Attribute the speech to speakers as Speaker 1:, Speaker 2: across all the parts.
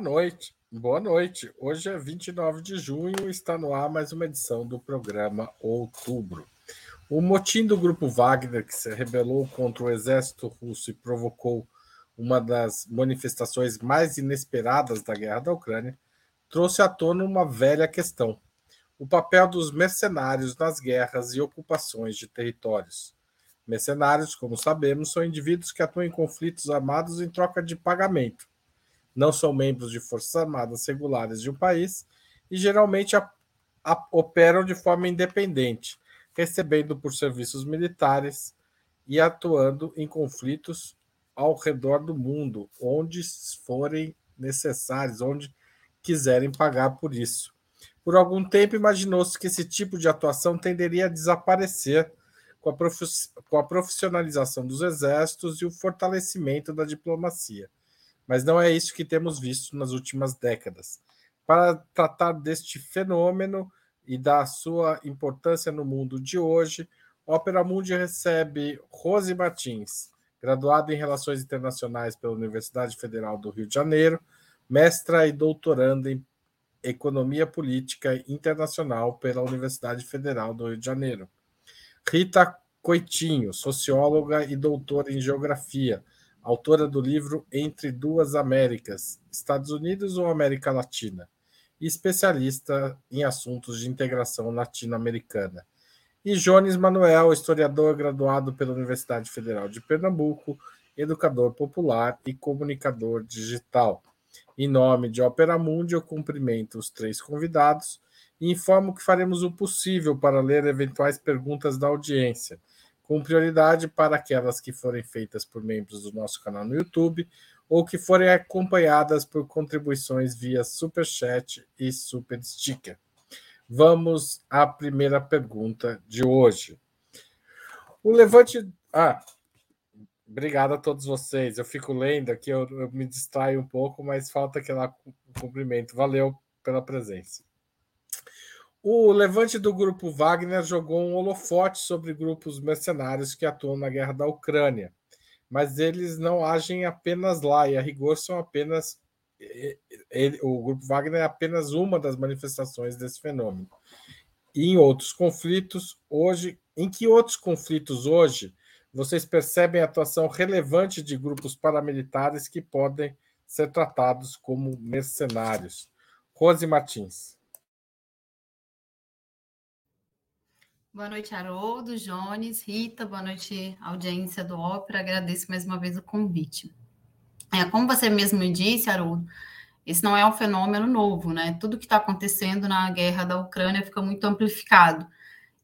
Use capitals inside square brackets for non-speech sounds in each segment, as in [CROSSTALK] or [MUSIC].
Speaker 1: Noite, boa noite. Hoje é 29 de junho está no ar mais uma edição do programa Outubro. O motim do grupo Wagner, que se rebelou contra o exército russo e provocou uma das manifestações mais inesperadas da guerra da Ucrânia, trouxe à tona uma velha questão: o papel dos mercenários nas guerras e ocupações de territórios. Mercenários, como sabemos, são indivíduos que atuam em conflitos armados em troca de pagamento não são membros de forças armadas regulares de um país e geralmente a, a, operam de forma independente, recebendo por serviços militares e atuando em conflitos ao redor do mundo, onde forem necessários, onde quiserem pagar por isso. Por algum tempo, imaginou-se que esse tipo de atuação tenderia a desaparecer com a, com a profissionalização dos exércitos e o fortalecimento da diplomacia mas não é isso que temos visto nas últimas décadas. Para tratar deste fenômeno e da sua importância no mundo de hoje, Opera Mundi recebe Rose Martins, graduada em Relações Internacionais pela Universidade Federal do Rio de Janeiro, mestra e doutoranda em Economia Política Internacional pela Universidade Federal do Rio de Janeiro. Rita Coitinho, socióloga e doutora em Geografia, autora do livro Entre Duas Américas, Estados Unidos ou América Latina, e especialista em assuntos de integração latino-americana. E Jones Manuel, historiador graduado pela Universidade Federal de Pernambuco, educador popular e comunicador digital. Em nome de Opera Mundi, eu cumprimento os três convidados e informo que faremos o possível para ler eventuais perguntas da audiência com prioridade para aquelas que forem feitas por membros do nosso canal no YouTube ou que forem acompanhadas por contribuições via Super Chat e Super Sticker. Vamos à primeira pergunta de hoje. O levante. Ah, obrigado a todos vocês. Eu fico lendo aqui, eu, eu me distraio um pouco, mas falta aquele cumprimento. Valeu pela presença. O levante do grupo Wagner jogou um holofote sobre grupos mercenários que atuam na guerra da Ucrânia, mas eles não agem apenas lá, e a rigor são apenas. Ele, o grupo Wagner é apenas uma das manifestações desse fenômeno. E em outros conflitos, hoje, em que outros conflitos hoje vocês percebem a atuação relevante de grupos paramilitares que podem ser tratados como mercenários? Rose Martins.
Speaker 2: Boa noite, Haroldo, Jones, Rita, boa noite, audiência do Ópera. Agradeço mais uma vez o convite. É, como você mesmo disse, Haroldo, esse não é um fenômeno novo, né? Tudo que está acontecendo na guerra da Ucrânia fica muito amplificado.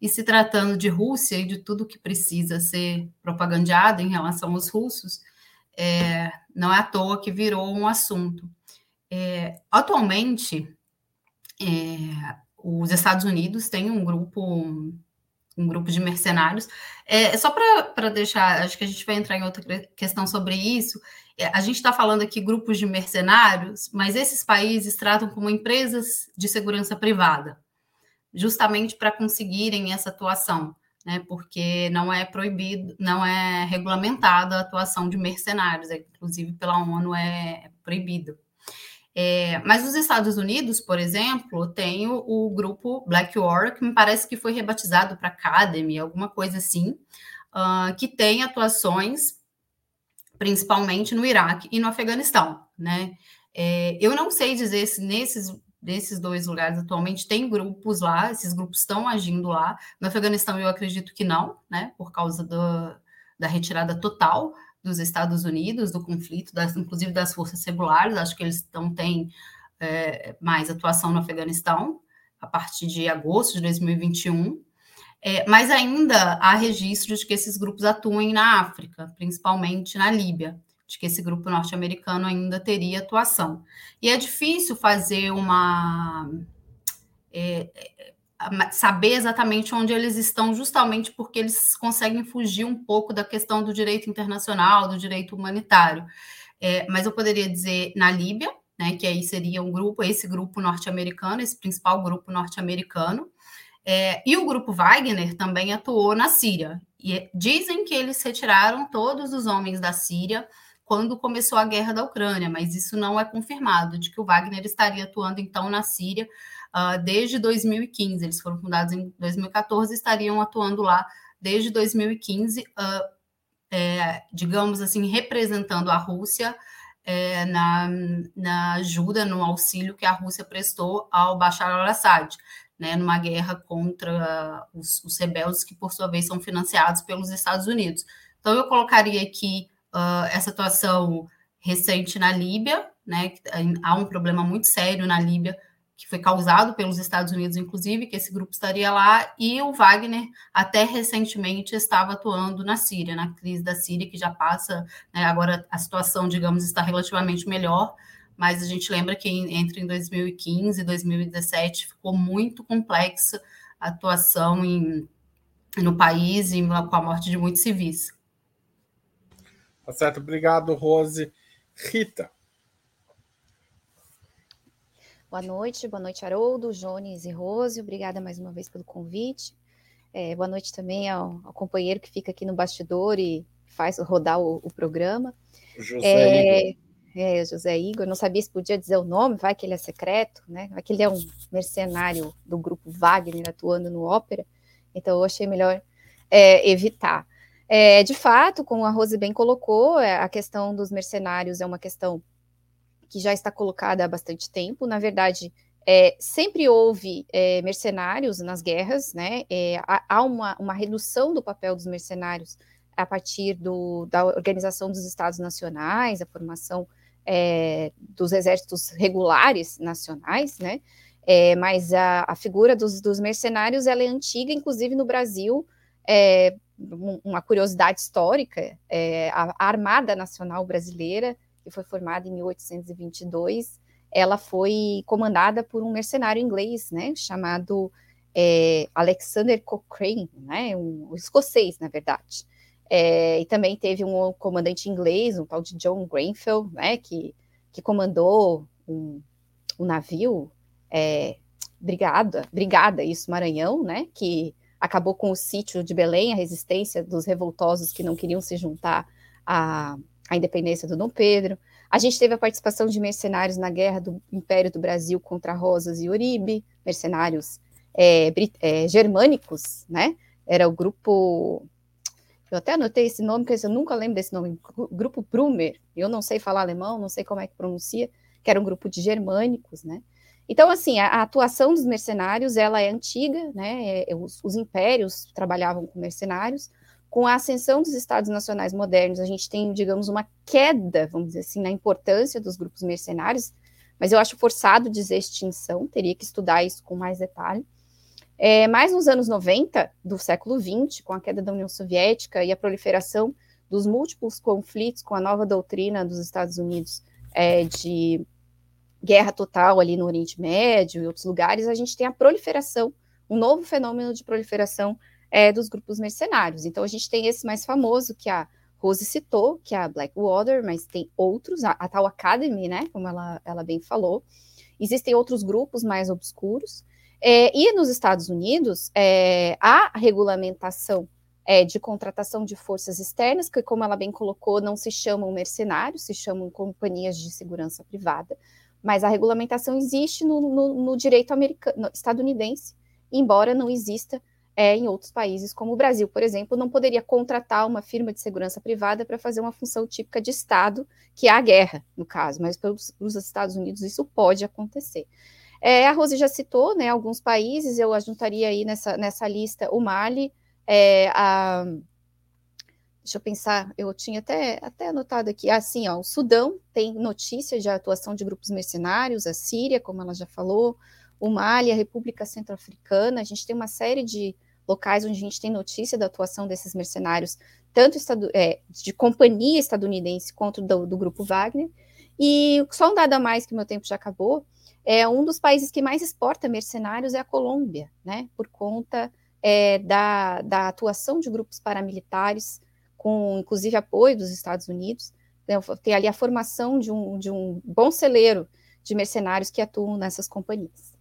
Speaker 2: E se tratando de Rússia e de tudo que precisa ser propagandeado em relação aos russos, é, não é à toa que virou um assunto. É, atualmente, é, os Estados Unidos têm um grupo um grupo de mercenários. É, só para deixar, acho que a gente vai entrar em outra questão sobre isso. É, a gente está falando aqui grupos de mercenários, mas esses países tratam como empresas de segurança privada, justamente para conseguirem essa atuação, né? Porque não é proibido, não é regulamentada a atuação de mercenários, é, inclusive pela ONU é proibido. É, mas os Estados Unidos, por exemplo, tem o, o, grupo Blackwater, que me parece que foi rebatizado para Academy, alguma coisa assim, uh, que tem atuações principalmente no Iraque e no Afeganistão, né? É, eu não sei dizer se nesses, nesses dois lugares atualmente tem grupos lá, esses grupos estão agindo lá. No Afeganistão eu acredito que não, né? Por causa do, da retirada total dos Estados Unidos, do conflito, das, inclusive das forças regulares, acho que eles não têm é, mais atuação no Afeganistão a partir de agosto de 2021. É, mas ainda há registros de que esses grupos atuem na África, principalmente na Líbia, de que esse grupo norte-americano ainda teria atuação. E é difícil fazer uma. É, saber exatamente onde eles estão, justamente porque eles conseguem fugir um pouco da questão do direito internacional, do direito humanitário. É, mas eu poderia dizer na Líbia, né, que aí seria um grupo, esse grupo norte-americano, esse principal grupo norte-americano, é, e o grupo Wagner também atuou na Síria. E dizem que eles retiraram todos os homens da Síria quando começou a guerra da Ucrânia, mas isso não é confirmado, de que o Wagner estaria atuando então na Síria uh, desde 2015. Eles foram fundados em 2014 e estariam atuando lá desde 2015, uh, é, digamos assim, representando a Rússia é, na, na ajuda, no auxílio que a Rússia prestou ao Bashar al-Assad, né, numa guerra contra os, os, rebeldes que, por sua vez, são financiados pelos Estados Unidos. Então, eu colocaria aqui uh, essa atuação recente na Líbia, né, há um problema muito sério na Líbia que foi causado pelos Estados Unidos, inclusive, que esse grupo estaria lá, e o Wagner até recentemente estava atuando na Síria, na crise da Síria, que já passa, né, agora a situação, digamos, está relativamente melhor, mas a gente lembra que entre em 2015 e 2017 ficou muito complexa a atuação em, no país e com a morte de muitos civis.
Speaker 1: Tá certo, obrigado, Rose. Rita.
Speaker 3: Boa noite, boa noite, Haroldo, Jones e Rose. Obrigada mais uma vez pelo convite. É, boa noite também ao, ao, companheiro que fica aqui no bastidor e faz rodar o, o programa.
Speaker 1: José é, Igor.
Speaker 3: É, José Igor. Não sabia se podia dizer o nome, vai que ele é secreto, né? Vai que ele é um mercenário do grupo Wagner atuando no ópera. Então eu achei melhor é, evitar. É, de fato, como a Rose bem colocou, é, a questão dos mercenários é uma questão que já está colocada há bastante tempo. Na verdade, é, sempre houve é, mercenários nas guerras, né? É, há uma, uma redução do papel dos mercenários a partir do, da organização dos Estados Nacionais, a formação é, dos exércitos regulares nacionais, né? É, mas a, a figura dos, dos, mercenários ela é antiga, inclusive no Brasil, é, uma curiosidade histórica, a, a Armada Nacional Brasileira que foi formada em 1822, ela foi comandada por um mercenário inglês, né, chamado é, Alexander Cochrane, né, um, um escocês, na verdade. É, e também teve um comandante inglês, um tal de John Grenfell, né, que, que comandou um, um navio, é, brigada, brigada, isso, Maranhão, né, que acabou com o sítio de Belém, a resistência dos revoltosos que não queriam se juntar a a independência do Dom Pedro. A gente teve a participação de mercenários na guerra do Império do Brasil contra Rosas e Uribe, mercenários é, é, germânicos, né? Era o grupo. Eu até anotei esse nome, porque eu nunca lembro desse nome. Grupo Brumer. Eu não sei falar alemão, não sei como é que pronuncia, que era um grupo de germânicos, né? Então, assim, a, a atuação dos mercenários, ela é antiga, né? É, os, os impérios trabalhavam com mercenários, com a ascensão dos Estados nacionais modernos, a gente tem, digamos, uma queda, vamos dizer assim, na importância dos grupos mercenários, mas eu acho forçado dizer extinção, teria que estudar isso com mais detalhe. É, mas nos anos 90 do século XX, com a queda da União Soviética e a proliferação dos múltiplos conflitos com a nova doutrina dos Estados Unidos é, de guerra total ali no Oriente Médio e outros lugares, a gente tem a proliferação, um novo fenômeno de proliferação é, dos grupos mercenários. Então, a gente tem esse mais famoso, que a Rose citou, que é a Blackwater, mas tem outros, a, a tal Academy, né, como ela, ela bem falou. Existem outros grupos mais obscuros. É, e nos Estados Unidos, é, a regulamentação é, de contratação de forças externas, que, como ela bem colocou, não se chamam mercenários, se chamam companhias de segurança privada, mas a regulamentação existe no, no, no direito americano, estadunidense, embora não exista é, em outros países, como o Brasil, por exemplo, não poderia contratar uma firma de segurança privada para fazer uma função típica de Estado, que é a guerra, no caso, mas para os Estados Unidos isso pode acontecer. É, a Rose já citou né, alguns países, eu ajuntaria aí nessa, nessa lista o Mali, é, a, deixa eu pensar, eu tinha até, até anotado aqui, assim, ó, o Sudão tem notícia de atuação de grupos mercenários, a Síria, como ela já falou, o Mali, a República Centro-Africana, a gente tem uma série de locais onde a gente tem notícia da atuação desses mercenários, tanto é, de companhia estadunidense quanto do, do, grupo Wagner. E só um dado a mais que meu tempo já acabou, é um dos países que mais exporta mercenários é a Colômbia, né? Por conta é, da, da atuação de grupos paramilitares, com inclusive apoio dos Estados Unidos. Tem ali a formação de um, de um bom celeiro de mercenários que atuam nessas companhias.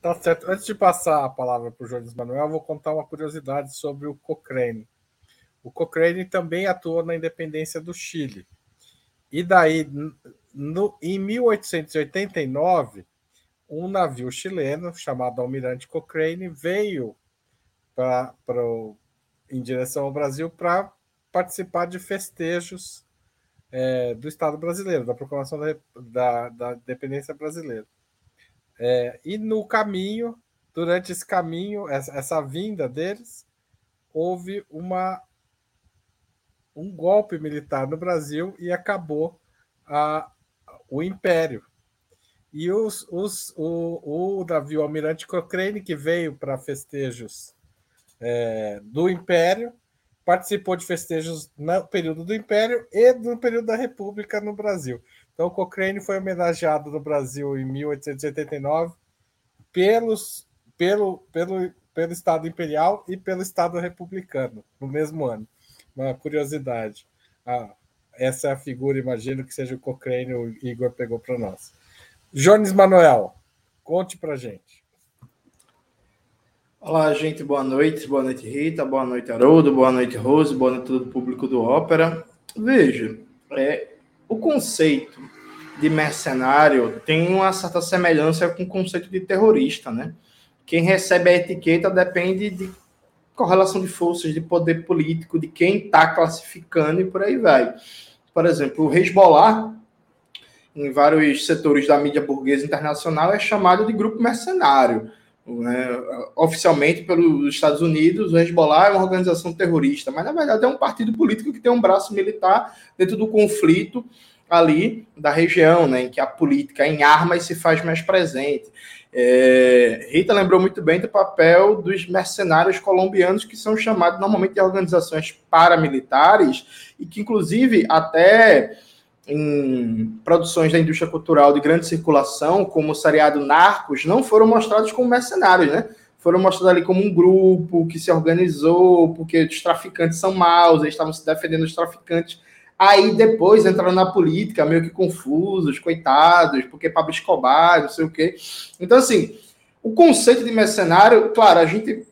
Speaker 1: Tá certo. Antes de passar a palavra para o Jones Manuel, vou contar uma curiosidade sobre o Cochrane. O Cochrane também atuou na independência do Chile. E daí, no, em 1889, um navio chileno chamado Almirante Cochrane veio para em direção ao Brasil para participar de festejos é, do Estado brasileiro, da proclamação da, da, da independência brasileira. É, e no caminho, durante esse caminho, essa, essa vinda deles, houve uma um golpe militar no Brasil e acabou a, o Império. E os, os, o, o navio Almirante Cochrane, que veio para festejos é, do Império, participou de festejos no período do Império e no período da República no Brasil. Então, Cochrane foi homenageado no Brasil em 1889 pelos, pelo, pelo, pelo Estado Imperial e pelo Estado Republicano, no mesmo ano. Uma curiosidade. Ah, essa é a figura, imagino que seja o Cochrane, o Igor pegou para nós. Jones Manuel, conte para gente.
Speaker 4: Olá, gente, boa noite. Boa noite, Rita. Boa noite, Haroldo. Boa noite, Rose. Boa noite, todo o público do Ópera. Veja, é, o conceito de mercenário tem uma certa semelhança com o conceito de terrorista, né? Quem recebe a etiqueta depende de correlação de forças, de poder político, de quem está classificando e por aí vai. Por exemplo, o Hezbollah, em vários setores da mídia burguesa internacional, é chamado de grupo mercenário oficialmente pelos Estados Unidos, o Hezbollah é uma organização terrorista, mas na verdade é um partido político que tem um braço militar dentro do conflito ali da região, né, em que a política em armas se faz mais presente. É, Rita lembrou muito bem do papel dos mercenários colombianos, que são chamados normalmente de organizações paramilitares, e que, inclusive, até em produções da indústria cultural de grande circulação, como o seriado Narcos, não foram mostrados como mercenários, né? Foram mostrados ali como um grupo que se organizou, porque os traficantes são maus, eles estavam se defendendo dos traficantes. Aí depois entraram na política, meio que confusos, coitados, porque Pablo Escobar, não sei o quê. Então, assim, o conceito de mercenário, claro, a gente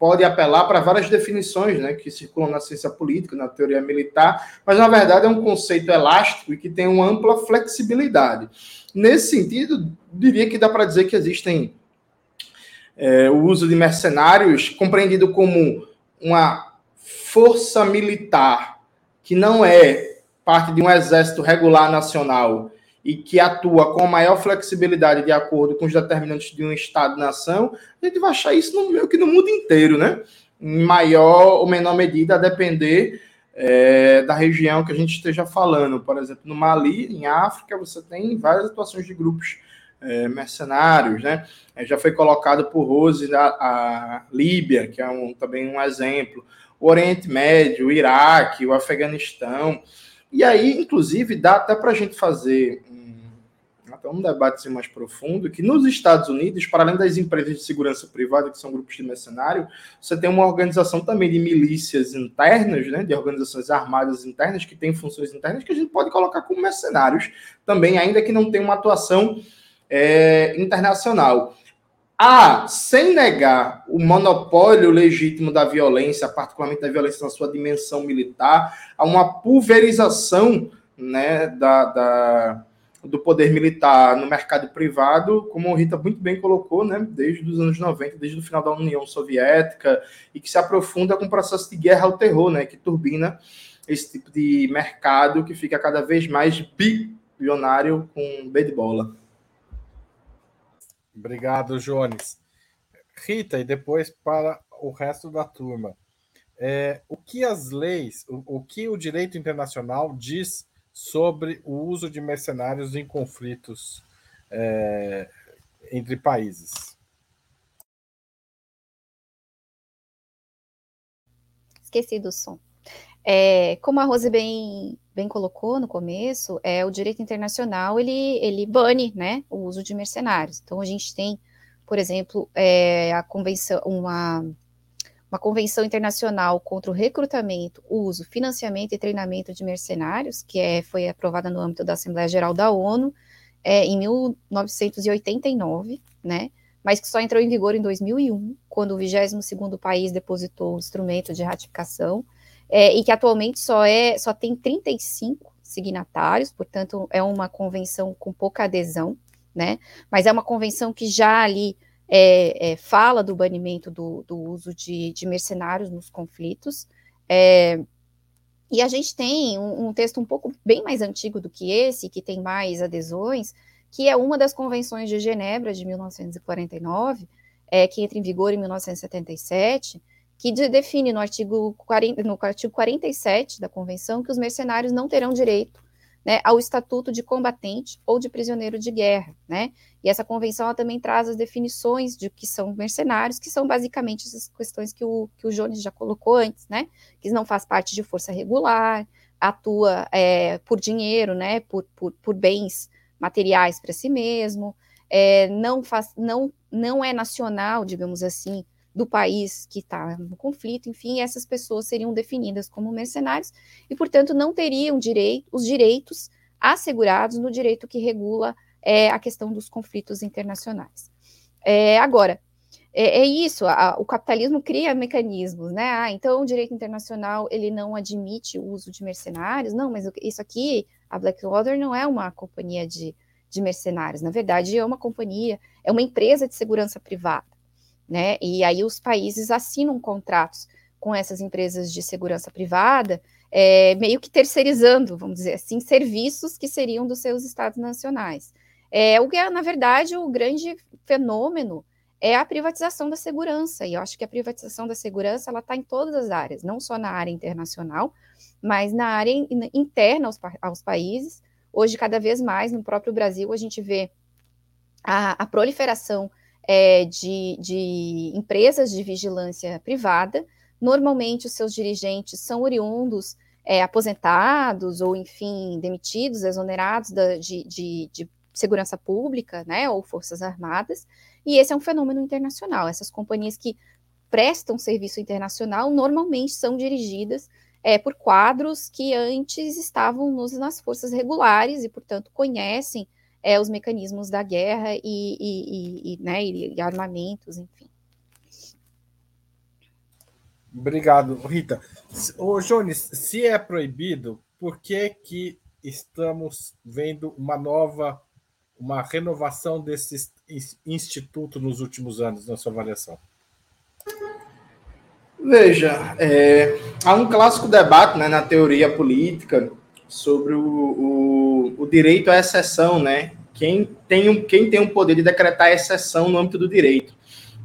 Speaker 4: pode apelar para várias definições né, que circulam na ciência política, na teoria militar, mas na verdade é um conceito elástico e que tem uma ampla flexibilidade. Nesse sentido, diria que dá para dizer que existem é, o uso de mercenários compreendido como uma força militar que não é parte de um exército regular nacional e que atua com maior flexibilidade de acordo com os determinantes de um Estado-nação, a gente vai achar isso no, meio que no mundo inteiro, né? Em maior ou menor medida, a depender é, da região que a gente esteja falando. Por exemplo, no Mali, em África, você tem várias atuações de grupos é, mercenários, né? É, já foi colocado por Rose a, a Líbia, que é um, também um exemplo, o Oriente Médio, o Iraque, o Afeganistão. E aí, inclusive, dá até para a gente fazer até um debate assim, mais profundo, que nos Estados Unidos, para além das empresas de segurança privada, que são grupos de mercenário, você tem uma organização também de milícias internas, né, de organizações armadas internas, que têm funções internas, que a gente pode colocar como mercenários também, ainda que não tenha uma atuação é, internacional. Ah, sem negar o monopólio legítimo da violência, particularmente da violência na sua dimensão militar, há uma pulverização né, da, da do poder militar no mercado privado, como Rita muito bem colocou, né, desde os anos 90, desde o final da União Soviética, e que se aprofunda com o processo de guerra ao terror, né, que turbina esse tipo de mercado que fica cada vez mais bilionário com B de bola.
Speaker 1: Obrigado, Jones. Rita, e depois para o resto da turma. É, o que as leis, o, o que o direito internacional diz sobre o uso de mercenários em conflitos é, entre países.
Speaker 3: Esqueci do som. É, como a Rose bem, bem colocou no começo, é, o direito internacional ele, ele bane né, o uso de mercenários. Então a gente tem, por exemplo, é, a convenção, uma uma convenção internacional contra o recrutamento, uso, financiamento e treinamento de mercenários, que é, foi aprovada no âmbito da Assembleia Geral da ONU é, em 1989, né? Mas que só entrou em vigor em 2001, quando o 22º país depositou o instrumento de ratificação. é, e que atualmente só, é, só tem 35 signatários, portanto, é uma convenção com pouca adesão, né? Mas é uma convenção que já ali é, é, fala do banimento do, do uso de, de, mercenários nos conflitos. É, e a gente tem um, um, texto um pouco bem mais antigo do que esse, que tem mais adesões, que é uma das convenções de Genebra de 1949, é, que entra em vigor em 1977, que define no artigo, 40, no artigo 47 da Convenção que os mercenários não terão direito né, ao estatuto de combatente ou de prisioneiro de guerra, né? E essa convenção também traz as definições de que são mercenários, que são basicamente essas questões que o, que o Jones já colocou antes, né? Que não faz parte de força regular, atua é, por dinheiro, né? Por, por, por bens materiais para si mesmo, é, não, faz, não, não é nacional, digamos assim, do país que está no conflito, enfim, essas pessoas seriam definidas como mercenários e, portanto, não teriam direito, os direitos assegurados no direito que regula é, a questão dos conflitos internacionais. É, agora, é, é isso, a, o capitalismo cria mecanismos, né? Ah, então o direito internacional ele não admite o uso de mercenários, não, mas isso aqui, a Blackwater não é uma companhia de, de mercenários, na verdade é uma companhia, é uma empresa de segurança privada né? E aí os países assinam contratos com essas empresas de segurança privada, é, meio que terceirizando, vamos dizer assim, serviços que seriam dos seus estados nacionais. É, o que é, na verdade, o grande fenômeno é a privatização da segurança, e eu acho que a privatização da segurança ela está em todas as áreas, não só na área internacional, mas na área interna aos, aos países. Hoje, cada vez mais, no próprio Brasil, a gente vê a, a proliferação é, de, de empresas de vigilância privada. Normalmente, os seus dirigentes são oriundos, é, aposentados ou, enfim, demitidos, exonerados da, de, de, de segurança pública, né, ou forças armadas. E esse é um fenômeno internacional. Essas companhias que prestam serviço internacional normalmente são dirigidas é, por quadros que antes estavam nos, nas forças regulares e, portanto, conhecem é, os mecanismos da guerra e, e, e, né, e armamentos, enfim.
Speaker 1: Obrigado, Rita. Ô, Jones, se é proibido, por que, que estamos vendo uma nova, uma renovação desse instituto nos últimos anos, na sua avaliação?
Speaker 4: Veja, é, há um clássico debate né, na teoria política sobre o, o, o direito à exceção, né? Quem tem, um, quem tem um poder de decretar exceção no âmbito do direito.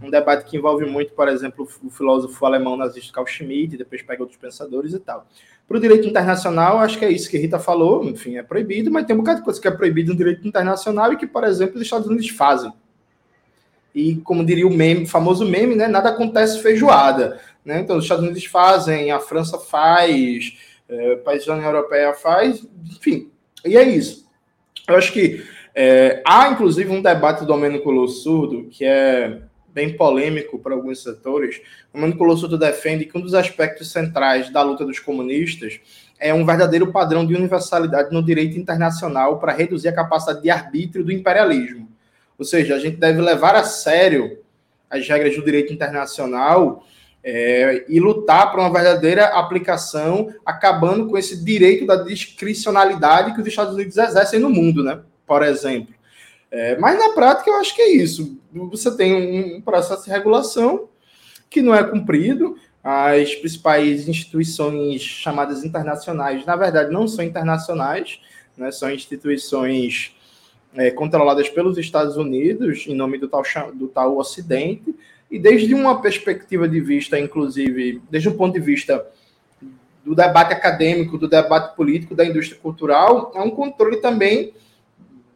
Speaker 4: Um debate que envolve muito, por exemplo, o filósofo alemão nazista Carl Schmitt, depois pega outros pensadores e tal. Para o direito internacional, acho que é isso que Rita falou, enfim, é proibido, mas tem um bocado de coisa que é proibido no direito internacional e que, por exemplo, os Estados Unidos fazem. E, como diria o meme, famoso meme, né, nada acontece feijoada. Né? Então, os Estados Unidos fazem, a França faz, é, países da União Europeia faz, enfim, e é isso. Eu acho que é, há, inclusive, um debate do Domênico Lossurdo, que é bem polêmico para alguns setores. O Domênico Lossurdo defende que um dos aspectos centrais da luta dos comunistas é um verdadeiro padrão de universalidade no direito internacional para reduzir a capacidade de arbítrio do imperialismo. Ou seja, a gente deve levar a sério as regras do direito internacional é, e lutar por uma verdadeira aplicação, acabando com esse direito da discricionalidade que os Estados Unidos exercem no mundo, né? Por exemplo. É, mas na prática eu acho que é isso. Você tem um processo de regulação que não é cumprido. As principais instituições chamadas internacionais, na verdade, não são internacionais, né? são instituições é, controladas pelos Estados Unidos, em nome do tal, do tal Ocidente, e desde uma perspectiva de vista, inclusive, desde um ponto de vista do debate acadêmico, do debate político, da indústria cultural, é um controle também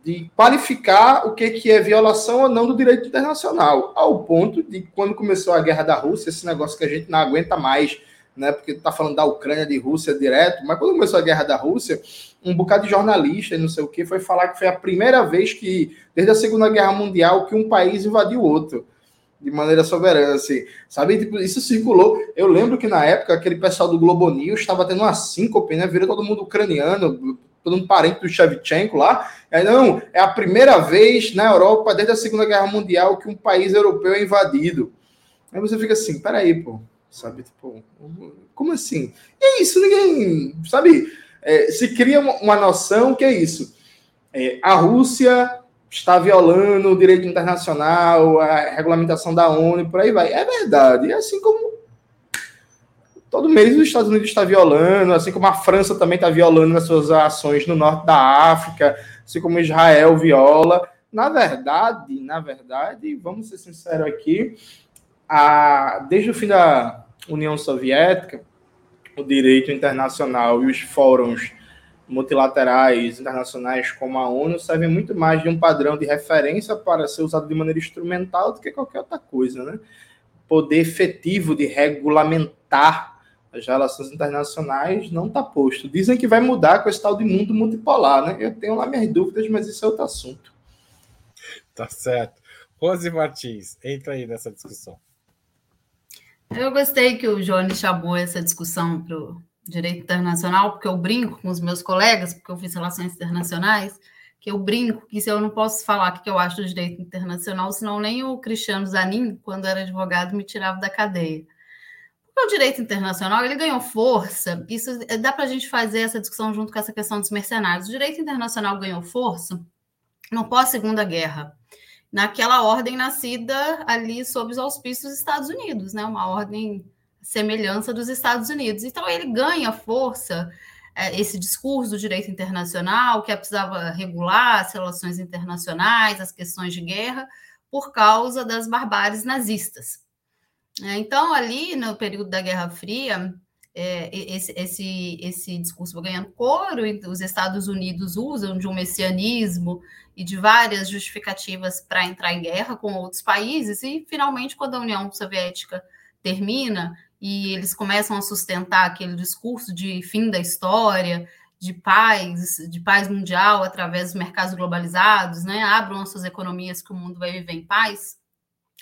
Speaker 4: de qualificar o que, que é violação ou não do direito internacional, ao ponto de quando começou a guerra da Rússia, esse negócio que a gente não aguenta mais, né, porque está falando da Ucrânia, de Rússia direto, mas quando começou a guerra da Rússia, um bocado de jornalista e não sei o que foi falar que foi a primeira vez que, desde a Segunda Guerra Mundial, que um país invadiu outro de maneira soberana, assim, sabe? Tipo, isso circulou. Eu lembro que na época aquele pessoal do Globo News estava tendo uma síncope, né? Virou todo mundo ucraniano, todo mundo parente do Shevchenko lá. Aí, não, é a primeira vez na Europa, desde a Segunda Guerra Mundial, que um país europeu é invadido. Aí você fica assim, peraí, pô, sabe? Tipo, Como assim? E é isso, ninguém. Sabe? É, se cria uma, noção que é isso. É, a Rússia está violando o direito internacional, a regulamentação da ONU, por aí vai. É verdade. É assim como todo mês os Estados Unidos está violando, assim como a França também está violando nas suas ações no norte da África, assim como Israel viola. Na verdade, na verdade, vamos ser sinceros aqui, a, desde o fim da União Soviética, o direito internacional e os fóruns multilaterais internacionais como a ONU servem muito mais de um padrão de referência para ser usado de maneira instrumental do que qualquer outra coisa, né? Poder efetivo de regulamentar as relações internacionais não está posto. Dizem que vai mudar com esse tal de mundo multipolar, né? Eu tenho lá minhas dúvidas, mas isso é outro assunto.
Speaker 1: Tá certo. Rose Martins, entra aí nessa discussão.
Speaker 2: Eu gostei que o Johnny chamou essa discussão para o direito internacional, porque eu brinco com os meus colegas, porque eu fiz relações internacionais, que eu brinco que se eu não posso falar o que eu acho do direito internacional, senão nem o Cristiano Zanin, quando era advogado, me tirava da cadeia. Porque o direito internacional ele ganhou força, isso dá para a gente fazer essa discussão junto com essa questão dos mercenários. O direito internacional ganhou força no pós-segunda guerra naquela ordem nascida ali sob os auspícios dos Estados Unidos, né? Uma ordem semelhança dos Estados Unidos. Então ele ganha força é, esse discurso do direito internacional que precisava regular as relações internacionais, as questões de guerra, por causa das barbáries nazistas. É, então ali no período da Guerra Fria é, esse, esse, esse discurso vai ganhando coro, os Estados Unidos usam de um messianismo e de várias justificativas para entrar em guerra com outros países, e finalmente, quando a União Soviética termina e eles começam a sustentar aquele discurso de fim da história, de paz, de paz mundial através dos mercados globalizados, né? Abram as suas economias que o mundo vai viver em paz.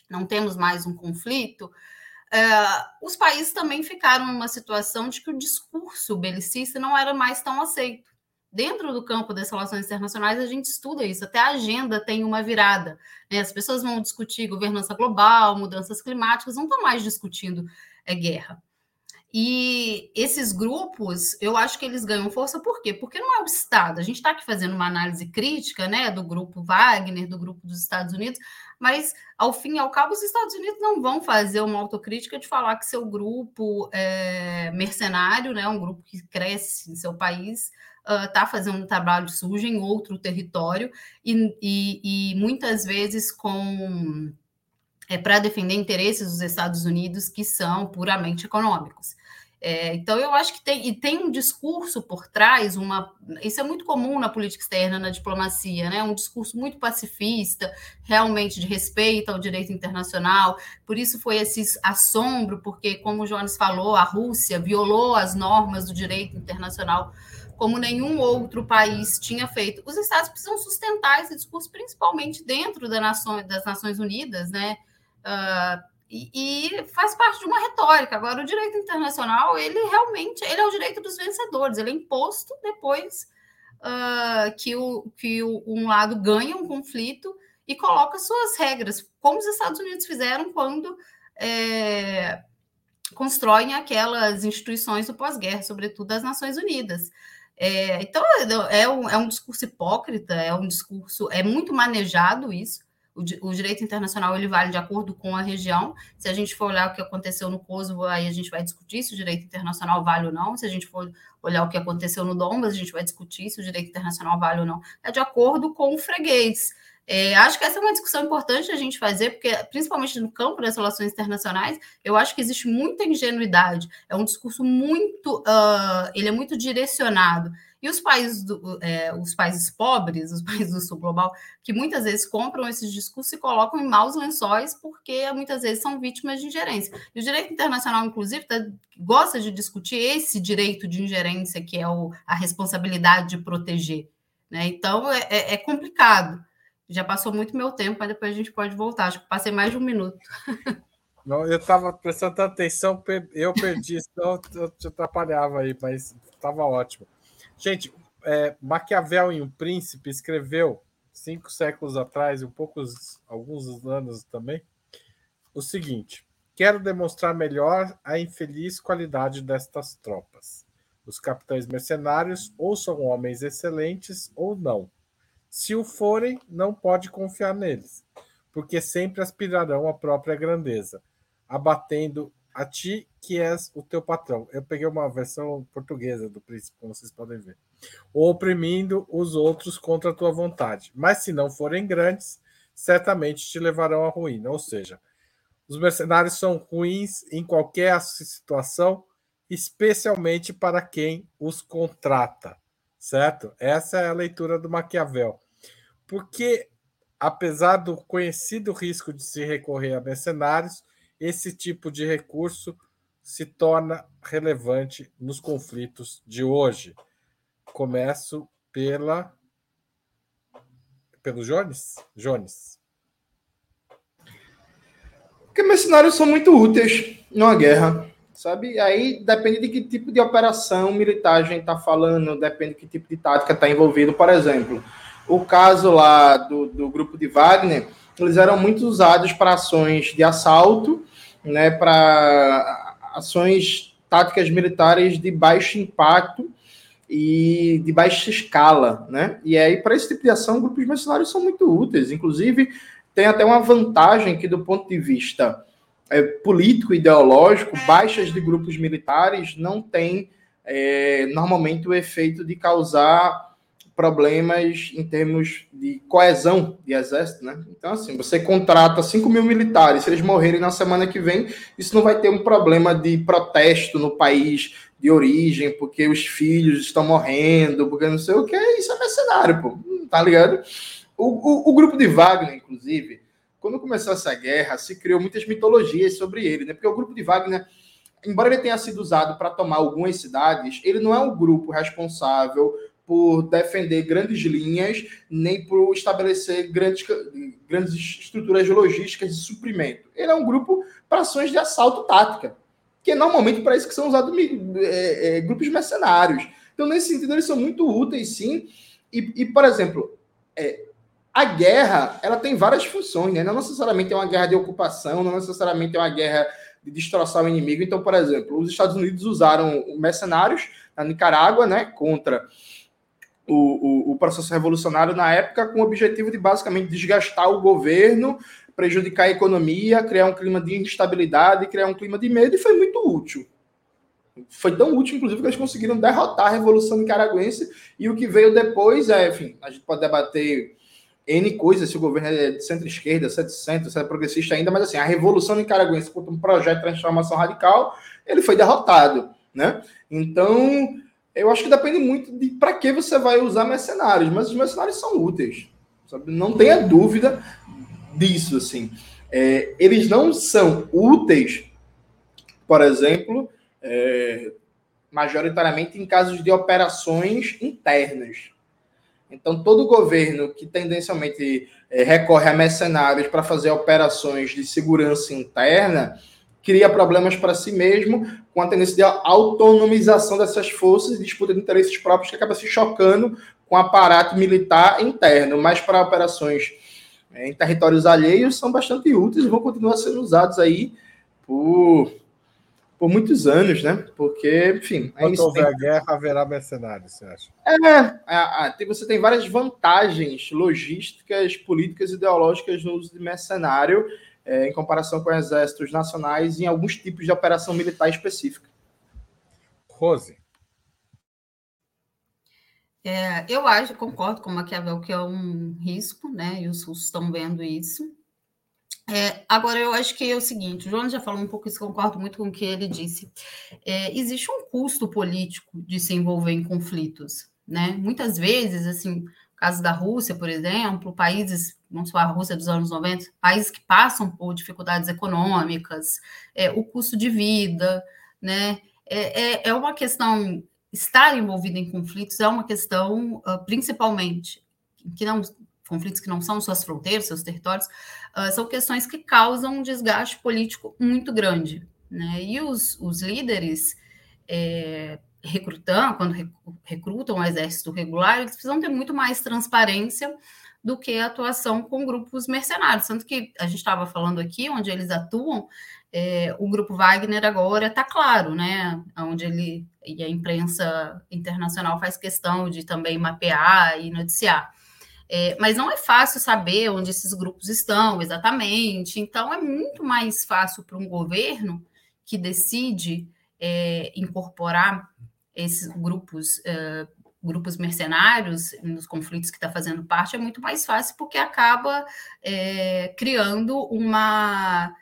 Speaker 2: Não temos mais um conflito. Uh, os países também ficaram numa situação de que o discurso belicista não era mais tão aceito. Dentro do campo das relações internacionais, a gente estuda isso, até a agenda tem uma virada. Né? As pessoas vão discutir governança global, mudanças climáticas, não estão mais discutindo é, guerra. E esses grupos, eu acho que eles ganham força por quê? Porque não é o Estado. A gente está aqui fazendo uma análise crítica né, do grupo Wagner, do grupo dos Estados Unidos, mas ao fim e ao cabo, os Estados Unidos não vão fazer uma autocrítica de falar que seu grupo é mercenário, né, um grupo que cresce em seu país, está uh, fazendo um trabalho sujo em outro território e, e, e muitas vezes com é, para defender interesses dos Estados Unidos que são puramente econômicos. É, então, eu acho que tem, e tem um discurso por trás, uma, isso é muito comum na política externa, na diplomacia, né? um discurso muito pacifista, realmente de respeito ao direito internacional. Por isso foi esse assombro, porque, como o Jones falou, a Rússia violou as normas do direito internacional como nenhum outro país tinha feito. Os Estados precisam sustentar esse discurso, principalmente dentro da nação, das Nações Unidas, né? Uh, e, e, faz parte de uma retórica. Agora, o direito internacional, ele realmente ele é o direito dos vencedores, ele é imposto depois uh, que, o, que o, um lado ganha um conflito e coloca suas regras, como os Estados Unidos fizeram quando é, constroem aquelas instituições do pós-guerra, sobretudo as Nações Unidas. É, então, é um, é um discurso hipócrita, é um discurso, é muito manejado isso, o, direito internacional ele vale de acordo com a região. Se a gente for olhar o que aconteceu no Kosovo, aí a gente vai discutir se o direito internacional vale ou não. Se a gente for olhar o que aconteceu no Donbas, a gente vai discutir se o direito internacional vale ou não. É de acordo com o freguês. É, acho que essa é uma discussão importante a gente fazer, porque, principalmente no campo das relações internacionais, eu acho que existe muita ingenuidade. É um discurso muito, uh, ele é muito direcionado. E os países, do, é, os países pobres, os [LAUGHS] países do sul global, que muitas vezes compram esses discursos e colocam em maus lençóis, porque muitas vezes são vítimas de ingerência. E o direito internacional, inclusive, tá, gosta de discutir esse direito de ingerência, que é o, a responsabilidade de proteger. Né? Então, é, é, é complicado. Já passou muito meu tempo, mas depois a gente pode voltar. Acho que passei mais de um minuto. [LAUGHS]
Speaker 1: Não, eu estava prestando atenção, eu perdi, então eu te atrapalhava aí, mas estava ótimo. Gente, é, Maquiavel em O Príncipe escreveu cinco séculos atrás, um poucos, alguns anos também, o seguinte: Quero demonstrar melhor a infeliz qualidade destas tropas. Os capitães mercenários ou são homens excelentes ou não. Se o forem, não pode confiar neles, porque sempre aspirarão à própria grandeza, abatendo a ti que és o teu patrão. Eu peguei uma versão portuguesa do príncipe, como vocês podem ver. Oprimindo os outros contra a tua vontade. Mas se não forem grandes, certamente te levarão à ruína. Ou seja, os mercenários são ruins em qualquer situação, especialmente para quem os contrata, certo? Essa é a leitura do Maquiavel. Porque, apesar do conhecido risco de se recorrer a mercenários, esse tipo de recurso se torna relevante nos conflitos de hoje. Começo pela pelo Jones? Jones.
Speaker 4: Porque mercenários são muito úteis numa guerra, sabe? Aí depende de que tipo de operação militar a gente está falando, depende de que tipo de tática está envolvido. Por exemplo, o caso lá do, do grupo de Wagner, eles eram muito usados para ações de assalto, né, para ações táticas militares de baixo impacto e de baixa escala, né? E aí para esse tipo de ação, grupos mercenários são muito úteis. Inclusive tem até uma vantagem que do ponto de vista é, político ideológico, baixas de grupos militares não têm é, normalmente o efeito de causar problemas em termos de coesão de exército, né? Então, assim, você contrata 5 mil militares, se eles morrerem na semana que vem, isso não vai ter um problema de protesto no país de origem, porque os filhos estão morrendo, porque não sei o que, isso é mercenário, pô, tá ligado? O, o, o grupo de Wagner, inclusive, quando começou essa guerra, se criou muitas mitologias sobre ele, né? Porque o grupo de Wagner embora ele tenha sido usado para tomar algumas cidades, ele não é o grupo responsável por defender grandes linhas, nem por estabelecer grandes, grandes estruturas logísticas de suprimento. Ele é um grupo para ações de assalto tática, que é normalmente para isso que são usados é, é, grupos mercenários. Então, nesse sentido, eles são muito úteis, sim. E, e por exemplo, é, a guerra ela tem várias funções, né? não necessariamente é uma guerra de ocupação, não necessariamente é uma guerra de destroçar o inimigo. Então, por exemplo, os Estados Unidos usaram mercenários na Nicarágua né, contra o, o, o, processo revolucionário na época com o objetivo de basicamente desgastar o governo, prejudicar a economia, criar um clima de instabilidade, criar um clima de medo, e foi muito útil. Foi tão útil, inclusive, que eles conseguiram derrotar a Revolução Nicaragüense, e o que veio depois é, enfim, a gente pode debater N coisas, se o governo é de centro-esquerda, de centro, se é progressista ainda, mas assim, a Revolução Nicaragüense, como um projeto de transformação radical, ele foi derrotado, né? Então, eu acho que depende muito de para que você vai usar mercenários, mas os mercenários são úteis. Sabe? Não tenha dúvida disso, assim. É, eles não são úteis, por exemplo, é, majoritariamente em casos de operações internas. Então, todo governo que tendencialmente é, recorre a mercenários para fazer operações de segurança interna, cria problemas para si mesmo, com a tendência de autonomização dessas forças e disputa de interesses próprios que acaba se chocando com o aparato militar interno, mas para operações é, em territórios alheios são bastante úteis e vão continuar sendo usados aí por, por muitos anos, né? Porque, enfim.
Speaker 1: Quando houver tem... guerra, haverá mercenários, você acha?
Speaker 4: É, você tem várias vantagens logísticas, políticas e ideológicas no uso de mercenário é, em comparação com exércitos nacionais em alguns tipos de operação militar específica.
Speaker 1: Rose.
Speaker 2: É, eu acho, concordo com o Maquiavel que é um risco, né? E os russos estão vendo isso. É, agora, eu acho que é o seguinte: o Jonas já falou um pouco isso, concordo muito com o que ele disse. É, existe um custo político de se envolver em conflitos, né? Muitas vezes, assim, caso da Rússia, por exemplo, países, não só a Rússia dos anos 90, países que passam por dificuldades econômicas, é, o custo de vida, né? É, é, é, uma questão, estar envolvido em conflitos é uma questão, uh, principalmente, que não, conflitos que não são suas fronteiras, seus territórios, uh, são questões que causam um desgaste político muito grande, né? E os, os líderes, é, recrutando, quando recrutam o exército regular, eles precisam ter muito mais transparência do que a atuação com grupos mercenários. Tanto que a gente estava falando aqui, onde eles atuam, é, o grupo Wagner agora está claro, né? Onde ele e a imprensa internacional faz questão de também mapear e noticiar. É, mas não é fácil saber onde esses grupos estão exatamente. Então, é muito mais fácil para um governo que decide é, incorporar esses grupos, é, grupos mercenários nos conflitos que está fazendo parte, é muito mais fácil porque acaba é, criando uma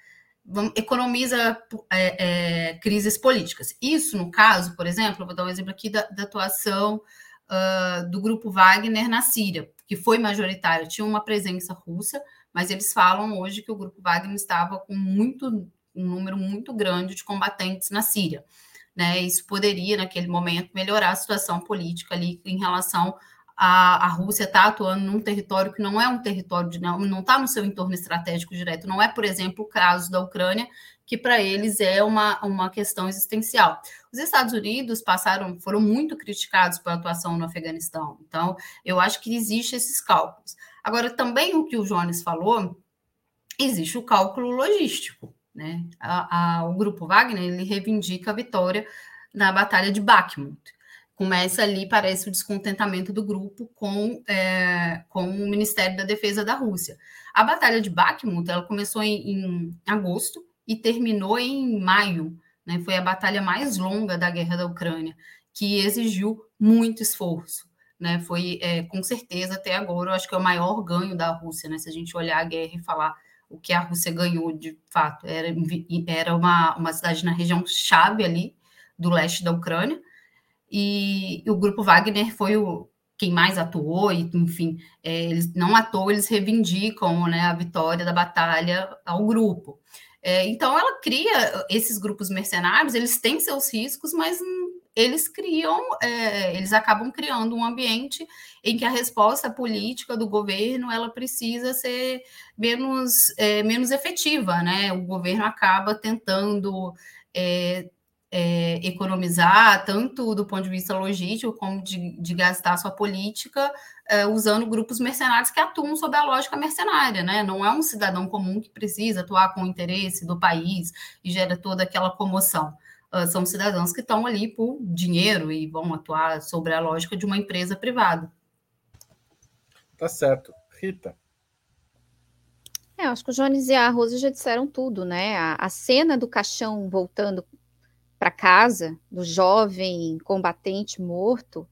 Speaker 2: economiza é, é, crises políticas. Isso, no caso, por exemplo, vou dar um exemplo aqui da, da atuação uh, do grupo Wagner na Síria, que foi majoritário, tinha uma presença russa, mas eles falam hoje que o grupo Wagner estava com muito, um número muito grande de combatentes na Síria. Né? Isso poderia, naquele momento, melhorar a situação política ali em relação a Rússia está atuando num território que não é um território de não está no seu entorno estratégico direto, não é, por exemplo, o caso da Ucrânia, que para eles é uma, uma questão existencial. Os Estados Unidos passaram, foram muito criticados pela atuação no Afeganistão. Então, eu acho que existe esses cálculos. Agora, também o que o Jones falou, existe o cálculo logístico. Né? A, a, o grupo Wagner ele reivindica a vitória na Batalha de Bakhmut começa ali, parece, o descontentamento do grupo com, é, com o Ministério da Defesa da Rússia. A Batalha de Bakhmut ela começou em, em agosto e terminou em maio. Né? Foi a batalha mais longa da guerra da Ucrânia, que exigiu muito esforço. Né? Foi, é, com certeza, até agora, eu acho que é o maior ganho da Rússia, né? se a gente olhar a guerra e falar o que a Rússia ganhou de fato. Era, era uma, uma cidade na região chave ali do leste da Ucrânia, e o grupo Wagner foi o quem mais atuou, e enfim, é, eles não atuou, eles reivindicam né, a vitória da batalha ao grupo. É, então ela cria esses grupos mercenários, eles têm seus riscos, mas eles criam, é, eles acabam criando um ambiente em que a resposta política do governo ela precisa ser menos, é, menos efetiva, né? O governo acaba tentando é, é, economizar, tanto do ponto de vista logístico, como de, de gastar sua política, é, usando grupos mercenários que atuam sob a lógica mercenária, né? Não é um cidadão comum que precisa atuar com o interesse do país e gera toda aquela comoção. Uh, são cidadãos que estão ali por dinheiro e vão atuar sobre a lógica de uma empresa privada.
Speaker 1: Tá certo. Rita.
Speaker 3: É, acho que o Jones e a Rosa já disseram tudo, né? A, a cena do caixão voltando para casa do jovem combatente morto,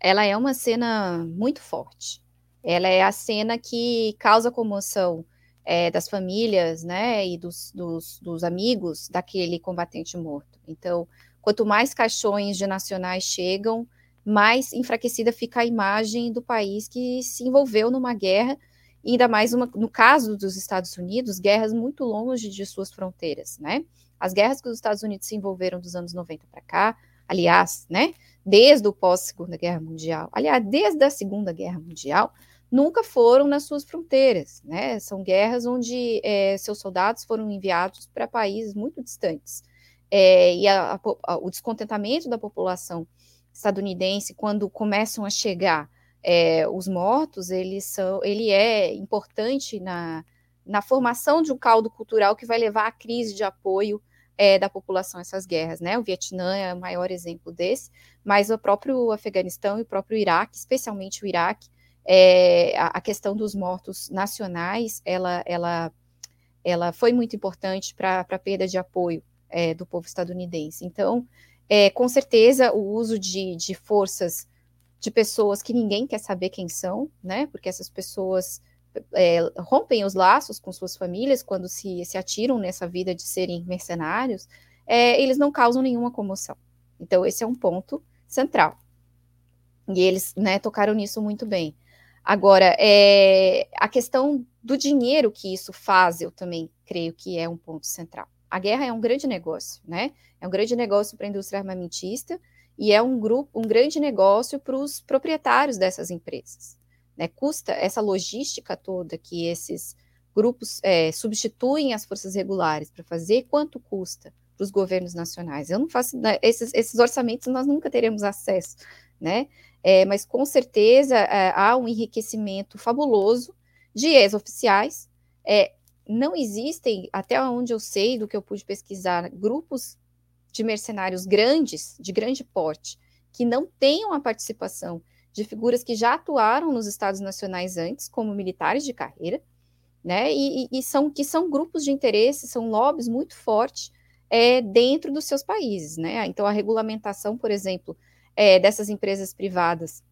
Speaker 3: ela é uma cena muito forte. Ela é a cena que causa comoção é, das famílias, né, e dos, dos, dos amigos daquele combatente morto. Então, quanto mais caixões de nacionais chegam, mais enfraquecida fica a imagem do país que se envolveu numa guerra, ainda mais uma, no caso dos Estados Unidos, guerras muito longe de suas fronteiras, né? As guerras que os Estados Unidos se envolveram dos anos 90 para cá, aliás, né, desde o pós-Segunda Guerra Mundial, aliás, desde a Segunda Guerra Mundial, nunca foram nas suas fronteiras, né? São guerras onde é, seus soldados foram enviados para países muito distantes. É, e a, a, o descontentamento da população estadunidense quando começam a chegar é, os mortos, eles são, ele é importante na, na formação de um caldo cultural que vai levar à crise de apoio é, da população a essas guerras, né? O Vietnã é o maior exemplo desse, mas o próprio Afeganistão e o próprio Iraque, especialmente o Iraque, é, a, a, questão dos mortos nacionais, ela, ela, ela foi muito importante para a perda de apoio é, do povo estadunidense. Então, é, com certeza, o uso de, de forças de pessoas que ninguém quer saber quem são, né? Porque essas pessoas é, rompem os laços com suas famílias quando se, se atiram nessa vida de serem mercenários, é, eles não causam nenhuma comoção. Então, esse é um ponto central. E eles né, tocaram nisso muito bem. Agora, é, a questão do dinheiro que isso faz, eu também creio que é um ponto central. A guerra é um grande negócio, né? É um grande negócio para a indústria armamentista e é um grupo, um grande negócio para os proprietários dessas empresas. Né? Custa essa logística toda que esses grupos é, substituem as forças regulares para fazer, quanto custa para os governos nacionais? Eu não faço né, esses, esses, orçamentos nós nunca teremos acesso, né? É, mas com certeza é, há um enriquecimento fabuloso de ex-oficiais, é, não existem, até onde eu sei, do que eu pude pesquisar, grupos de mercenários grandes, de grande porte, que não tenham a participação de figuras que já atuaram nos estados nacionais antes, como militares de carreira, né? E, e são que são grupos de interesse, são lobbies muito fortes é, dentro dos seus países, né? Então a regulamentação, por exemplo, é, dessas empresas privadas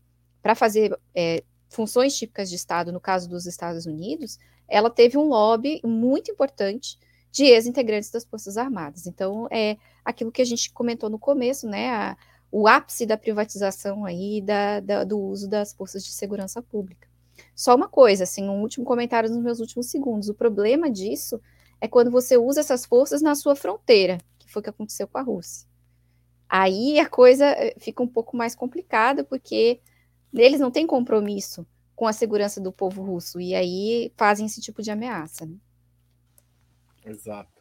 Speaker 3: para fazer é, funções típicas de Estado, no caso dos Estados Unidos, ela teve um lobby muito importante de ex-integrantes das Forças Armadas. Então, é aquilo que a gente comentou no começo, né? A, o ápice da privatização aí da, da, do uso das forças de segurança pública. Só uma coisa, assim, um último comentário nos meus últimos segundos. O problema disso é quando você usa essas forças na sua fronteira, que foi o que aconteceu com a Rússia. Aí a coisa eh, fica um pouco mais complicada, porque eles não têm compromisso com a segurança do povo russo, e aí fazem esse tipo de ameaça. Né?
Speaker 1: Exato.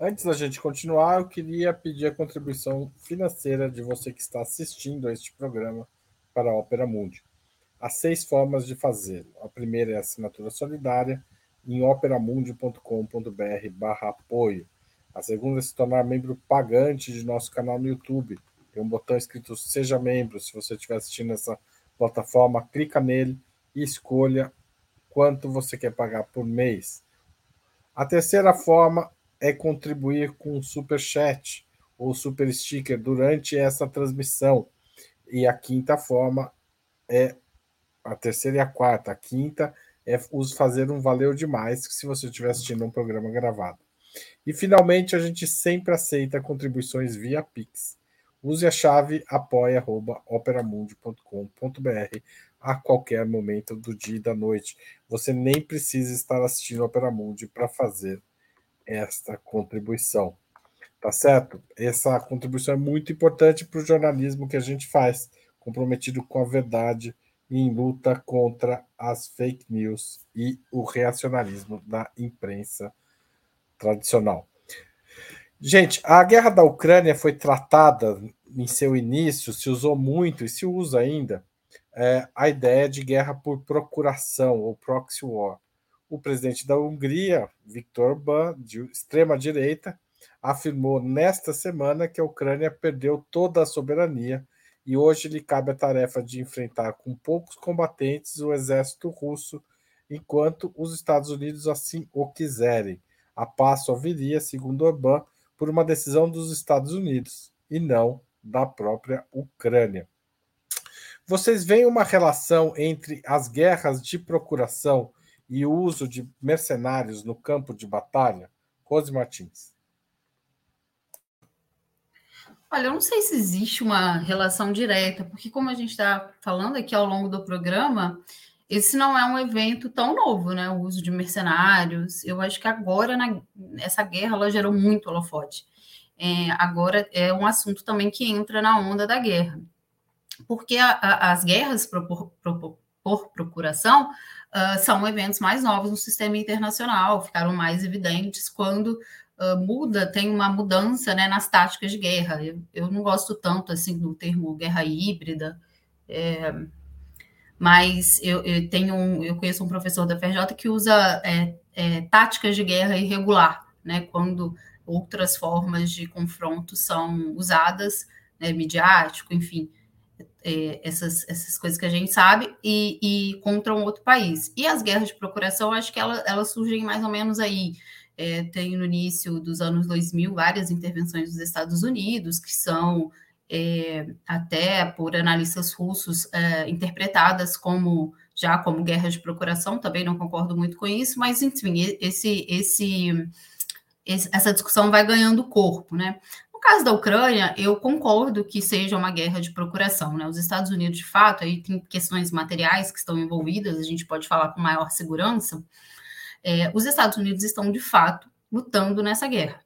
Speaker 1: Antes da gente continuar, eu queria pedir a contribuição financeira de você que está assistindo a este programa para a Ópera Mundi. Há seis formas de fazer. A primeira é a assinatura solidária em operamundi.com.br barra apoio. A segunda é se tornar membro pagante de nosso canal no YouTube. Tem um botão escrito Seja Membro. Se você estiver assistindo essa plataforma, clica nele e escolha quanto você quer pagar por mês. A terceira forma é contribuir com um super chat ou super sticker durante essa transmissão. E a quinta forma é a terceira e a quarta. A quinta é fazer um valeu demais se você estiver assistindo um programa gravado. E finalmente a gente sempre aceita contribuições via Pix. Use a chave apoia.operamundi.com.br a qualquer momento do dia e da noite. Você nem precisa estar assistindo Opera Mundi para fazer esta contribuição. Tá certo? Essa contribuição é muito importante para o jornalismo que a gente faz, comprometido com a verdade e em luta contra as fake news e o reacionarismo da imprensa tradicional. Gente, a guerra da Ucrânia foi tratada em seu início, se usou muito e se usa ainda é, a ideia de guerra por procuração ou proxy war o presidente da Hungria, Viktor Orbán, de extrema-direita, afirmou nesta semana que a Ucrânia perdeu toda a soberania e hoje lhe cabe a tarefa de enfrentar com poucos combatentes o exército russo, enquanto os Estados Unidos assim o quiserem. A paz só viria, segundo Orbán, por uma decisão dos Estados Unidos e não da própria Ucrânia. Vocês veem uma relação entre as guerras de procuração e o uso de mercenários no campo de batalha? Rose Martins.
Speaker 2: Olha, eu não sei se existe uma relação direta, porque como a gente está falando aqui ao longo do programa, esse não é um evento tão novo, né? O uso de mercenários. Eu acho que agora, na, essa guerra, ela gerou muito holofote. É, agora é um assunto também que entra na onda da guerra. Porque a, a, as guerras por, por, por, procuração uh, são eventos mais novos no sistema internacional, ficaram mais evidentes quando uh, muda, tem uma mudança né, nas táticas de guerra. Eu, eu, não gosto tanto assim do termo guerra híbrida, é, mas eu, eu, tenho um, eu conheço um professor da FRJ que usa é, é, táticas de guerra irregular, né, quando outras formas de confronto são usadas, né, midiático, enfim é, essas, essas coisas que a gente sabe, e, e, contra um outro país. E as guerras de procuração, acho que elas, elas surgem mais ou menos aí. É, tem no início dos anos 2000 várias intervenções dos Estados Unidos, que são é, até por analistas russos é, interpretadas como já como guerra de procuração, também não concordo muito com isso, mas enfim, esse, esse, esse essa discussão vai ganhando corpo, né? No caso da Ucrânia, eu concordo que seja uma guerra de procuração. Né? Os Estados Unidos, de fato, aí tem questões materiais que estão envolvidas, a gente pode falar com maior segurança. É, os Estados Unidos estão, de fato, lutando nessa guerra.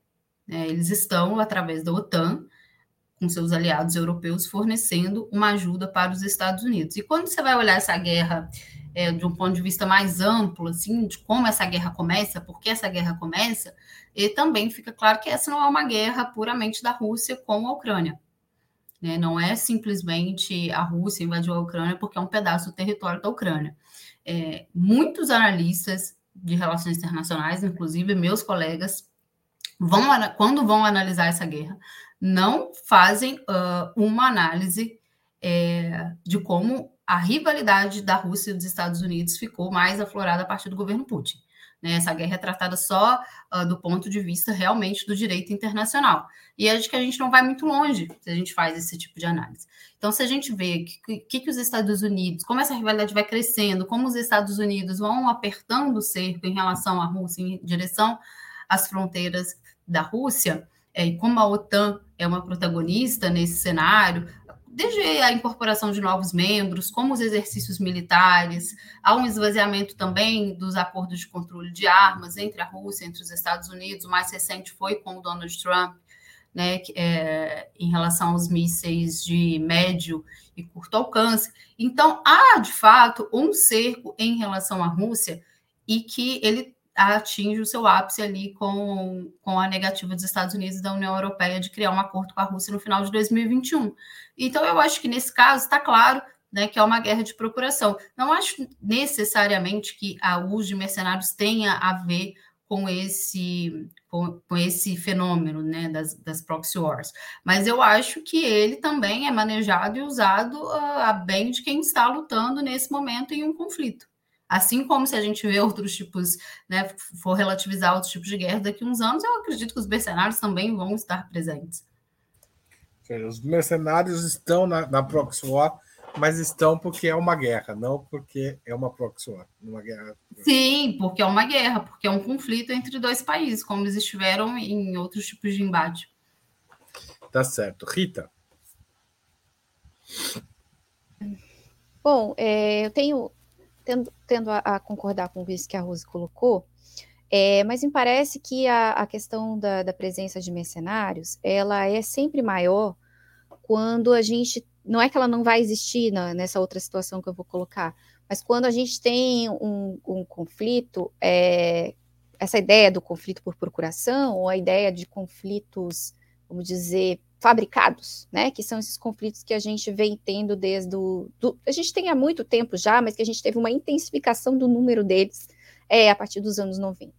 Speaker 2: É, eles estão, através da OTAN, com seus aliados europeus, fornecendo uma ajuda para os Estados Unidos. E quando você vai olhar essa guerra é, de um ponto de vista mais amplo, assim, de como essa guerra começa, por que essa guerra começa, e também fica claro que essa não é uma guerra puramente da Rússia com a Ucrânia. Né? Não é simplesmente a Rússia invadiu a Ucrânia porque é um pedaço do território da Ucrânia. É, muitos analistas de Relações Internacionais, inclusive meus colegas, vão, quando vão analisar essa guerra, não fazem uh, uma análise é, de como a rivalidade da Rússia e dos Estados Unidos ficou mais aflorada a partir do governo Putin. Né? Essa guerra é tratada só uh, do ponto de vista realmente do direito internacional. E acho que a gente não vai muito longe se a gente faz esse tipo de análise. Então, se a gente vê que, que, que os Estados Unidos, como essa rivalidade vai crescendo, como os Estados Unidos vão apertando o cerco em relação à Rússia, em direção às fronteiras da Rússia, é, e como a OTAN é uma protagonista nesse cenário, desde a incorporação de novos membros, como os exercícios militares, há um esvaziamento também dos acordos de controle de armas entre a Rússia, entre os Estados Unidos. O mais recente foi com o Donald Trump, né, é, em relação aos mísseis de médio e curto alcance. Então, há de fato um cerco em relação à Rússia e que ele atinge o seu ápice ali com, com a negativa dos Estados Unidos e da União Europeia de criar um acordo com a Rússia no final de 2021. Então, eu acho que nesse caso está claro né, que é uma guerra de procuração. Não acho necessariamente que a uso de mercenários tenha a ver com esse, com, com esse fenômeno né, das, das proxy wars, mas eu acho que ele também é manejado e usado uh, a bem de quem está lutando nesse momento em um conflito. Assim como se a gente vê outros tipos, né, for relativizar outros tipos de guerra daqui a uns anos, eu acredito que os mercenários também vão estar presentes.
Speaker 1: Os mercenários estão na, na proxy war, mas estão porque é uma guerra, não porque é uma proxy war. Uma guerra.
Speaker 2: Sim, porque é uma guerra, porque é um conflito entre dois países, como eles estiveram em outros tipos de embate.
Speaker 1: Tá certo. Rita.
Speaker 3: Bom, é, eu tenho tendo, tendo a, a, concordar com isso que a Rose colocou, é, mas me parece que a, a questão da, da, presença de mercenários, ela é sempre maior quando a gente, não é que ela não vai existir na, nessa outra situação que eu vou colocar, mas quando a gente tem um, um conflito, é, essa ideia do conflito por procuração, ou a ideia de conflitos, vamos dizer, fabricados, né? Que são esses conflitos que a gente vem tendo desde o. Do, a gente tem há muito tempo já, mas que a gente teve uma intensificação do número deles é, a partir dos anos 90.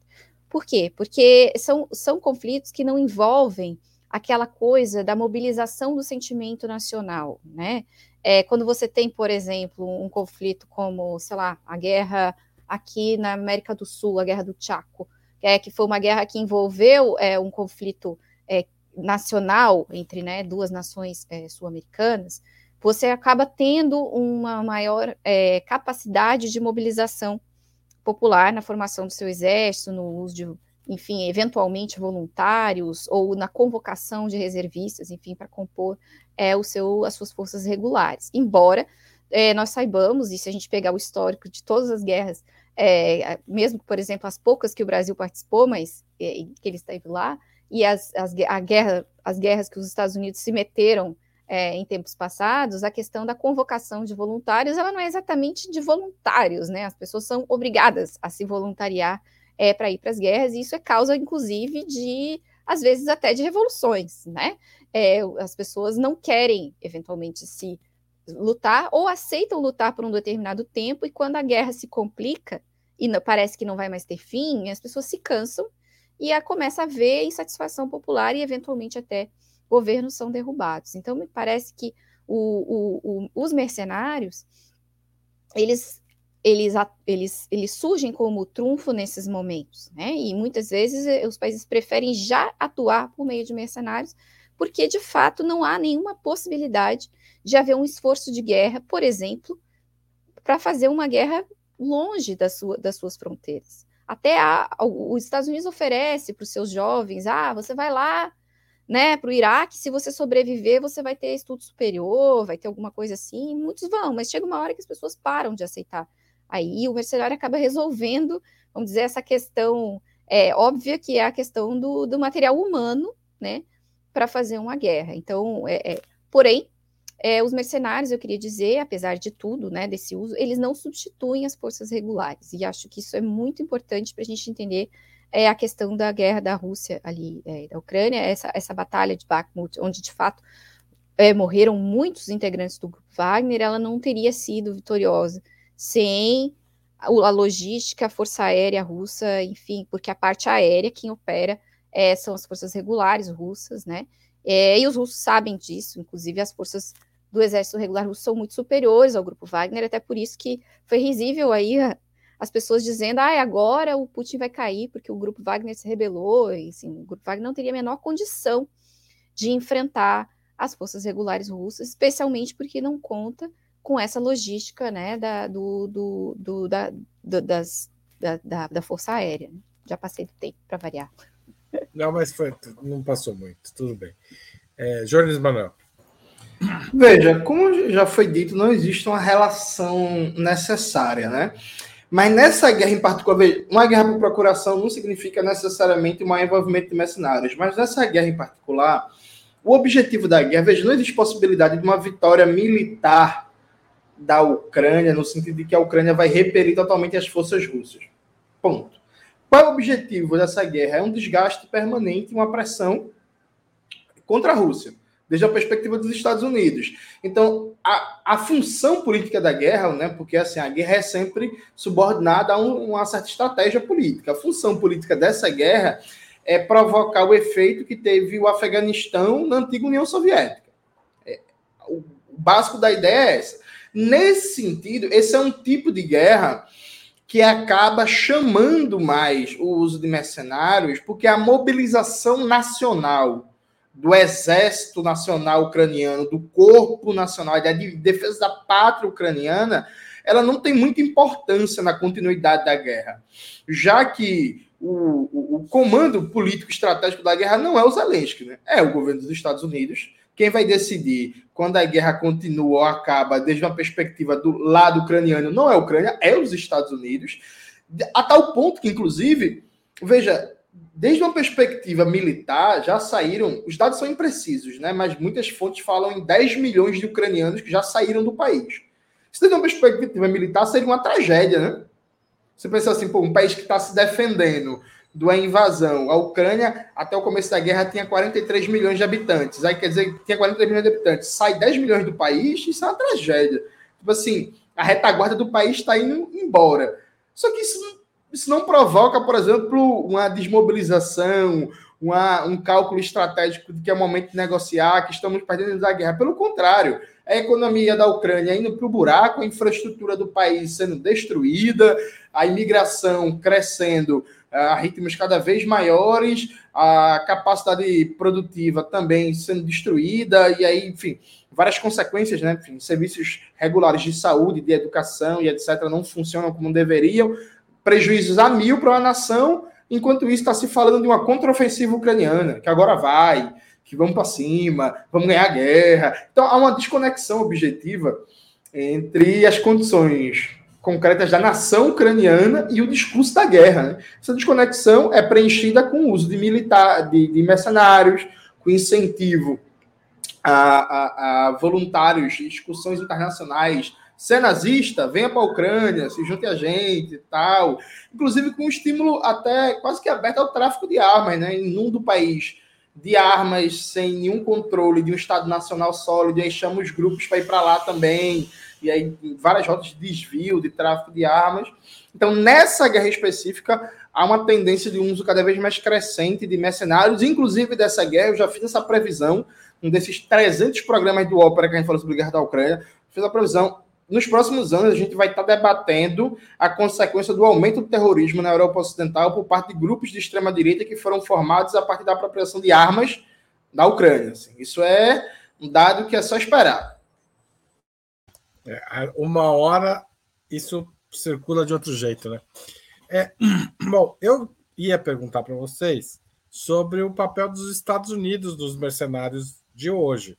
Speaker 3: Por quê? Porque são, são conflitos que não envolvem aquela coisa da mobilização do sentimento nacional, né? É, quando você tem, por exemplo, um conflito como, sei lá, a guerra aqui na América do Sul, a guerra do Chaco, é, que foi uma guerra que envolveu é, um conflito é, nacional entre né, duas nações é, sul-americanas, você acaba tendo uma maior é, capacidade de mobilização popular na formação do seu exército, no uso de, enfim, eventualmente voluntários ou na convocação de reservistas, enfim, para compor é, o seu, as suas forças regulares. Embora é, nós saibamos, e se a gente pegar o histórico de todas as guerras, é, mesmo, por exemplo, as poucas que o Brasil participou, mas é, que ele esteve lá, e as, as, a guerra, as guerras que os Estados Unidos se meteram é, em tempos passados, a questão da convocação de voluntários, ela não é exatamente de voluntários, né? As pessoas são obrigadas a se voluntariar é, para ir para as guerras, e isso é causa, inclusive, de, às vezes, até de revoluções, né? É, as pessoas não querem, eventualmente, se lutar ou aceitam lutar por um determinado tempo, e quando a guerra se complica e não, parece que não vai mais ter fim, as pessoas se cansam e a, começa a ver insatisfação popular e, eventualmente, até governos são derrubados. Então, me parece que o, o, o, os mercenários, eles, eles, eles, eles surgem como trunfo nesses momentos, né? E muitas vezes eh, os países preferem já atuar por meio de mercenários, porque de fato não há nenhuma possibilidade de haver um esforço de guerra, por exemplo, para fazer uma guerra longe da sua, das suas fronteiras. Até a, os Estados Unidos oferece para os seus jovens, ah, você vai lá, né, para o Iraque, se você sobreviver, você vai ter estudo superior, vai ter alguma coisa assim, muitos vão, mas chega uma hora que as pessoas param de aceitar. Aí o mercenário acaba resolvendo, vamos dizer, essa questão é, óbvia, que é a questão do, do material humano, né, para fazer uma guerra. Então, é, é, porém, é, os mercenários, eu queria dizer, apesar de tudo, né, desse uso, eles não substituem as forças regulares. E acho que isso é muito importante para a gente entender é, a questão da guerra da Rússia ali, é, da Ucrânia, essa, essa batalha de Bakhmut, onde de fato é, morreram muitos integrantes do grupo Wagner, ela não teria sido vitoriosa sem a logística, a força aérea russa, enfim, porque a parte aérea quem opera é, são as forças regulares russas, né? É, e os russos sabem disso, inclusive as forças do exército regular russo são muito superiores ao grupo Wagner, até por isso que foi risível aí as pessoas dizendo, ah, agora o Putin vai cair porque o grupo Wagner se rebelou, e assim, o grupo Wagner não teria a menor condição de enfrentar as forças regulares russas, especialmente porque não conta com essa logística, né, da, do, do, do da, do, das, da, da, da, Força Aérea. Já passei do tempo para variar.
Speaker 1: Não, mas foi, não passou muito, tudo bem. É, Manuel.
Speaker 4: Veja, como já foi dito, não existe uma relação necessária, né? Mas nessa guerra em particular, uma guerra por procuração não significa necessariamente um envolvimento de mercenários, mas nessa guerra em particular, o objetivo da guerra, veja, não existe possibilidade de uma vitória militar da Ucrânia, no sentido de que a Ucrânia vai repelir totalmente as forças russas. Ponto. Qual é o objetivo dessa guerra? É um desgaste permanente, uma pressão contra a Rússia desde a perspectiva dos Estados Unidos. Então, a, a função política da guerra, né, porque assim, a guerra é sempre subordinada a um, uma certa estratégia política. A função política dessa guerra é provocar o efeito que teve o Afeganistão na antiga União Soviética. É, o básico da ideia é essa. Nesse sentido, esse é um tipo de guerra que acaba chamando mais o uso de mercenários, porque a mobilização nacional do Exército Nacional Ucraniano, do Corpo Nacional, da Defesa da Pátria Ucraniana, ela não tem muita importância na continuidade da guerra, já que o, o, o comando político estratégico da guerra não é o Zelensky, né? é o governo dos Estados Unidos. Quem vai decidir quando a guerra continua ou acaba, desde uma perspectiva do lado ucraniano, não é a Ucrânia, é os Estados Unidos, a tal ponto que, inclusive, veja, desde uma perspectiva militar, já saíram, os dados são imprecisos, né? Mas muitas fontes falam em 10 milhões de ucranianos que já saíram do país. Isso desde uma perspectiva militar seria uma tragédia, né? Você pensa assim, pô, um país que está se defendendo da invasão. A Ucrânia, até o começo da guerra, tinha 43 milhões de habitantes. Aí quer dizer que tinha 43 milhões de habitantes. Sai 10 milhões do país, isso é uma tragédia. Tipo assim, a retaguarda do país está indo embora. Só que isso isso não provoca, por exemplo, uma desmobilização, uma, um cálculo estratégico de que é momento de negociar, que estamos perdendo da guerra. Pelo contrário, a economia da Ucrânia indo para o buraco, a infraestrutura do país sendo destruída, a imigração crescendo a ritmos cada vez maiores, a capacidade produtiva também sendo destruída, e aí, enfim, várias consequências, né? Enfim, serviços regulares de saúde, de educação e etc. não funcionam como deveriam prejuízos a mil para uma nação, enquanto isso está se falando de uma contraofensiva ucraniana, que agora vai, que vamos para cima, vamos ganhar a guerra. Então há uma desconexão objetiva entre as condições concretas da nação ucraniana e o discurso da guerra. Né? Essa desconexão é preenchida com o uso de militar, de, de mercenários, com incentivo a, a, a voluntários de discussões internacionais se é nazista, venha para a Ucrânia, se junte a gente e tal. Inclusive com um estímulo até quase que aberto ao tráfico de armas, né? Inunda o país de armas sem nenhum controle de um Estado Nacional sólido, e aí chama os grupos para ir para lá também, e aí várias rotas de desvio, de tráfico de armas. Então, nessa guerra específica, há uma tendência de uso cada vez mais crescente de mercenários, inclusive dessa guerra, eu já fiz essa previsão, um desses 300 programas do Ópera que a gente falou sobre a guerra da Ucrânia, fiz a previsão, nos próximos anos a gente vai estar debatendo a consequência do aumento do terrorismo na Europa Ocidental por parte de grupos de extrema direita que foram formados a partir da apropriação de armas da Ucrânia. Assim. Isso é um dado que é só esperar.
Speaker 1: É, uma hora isso circula de outro jeito, né? É, [CLEARS THROAT] bom, eu ia perguntar para vocês sobre o papel dos Estados Unidos dos mercenários de hoje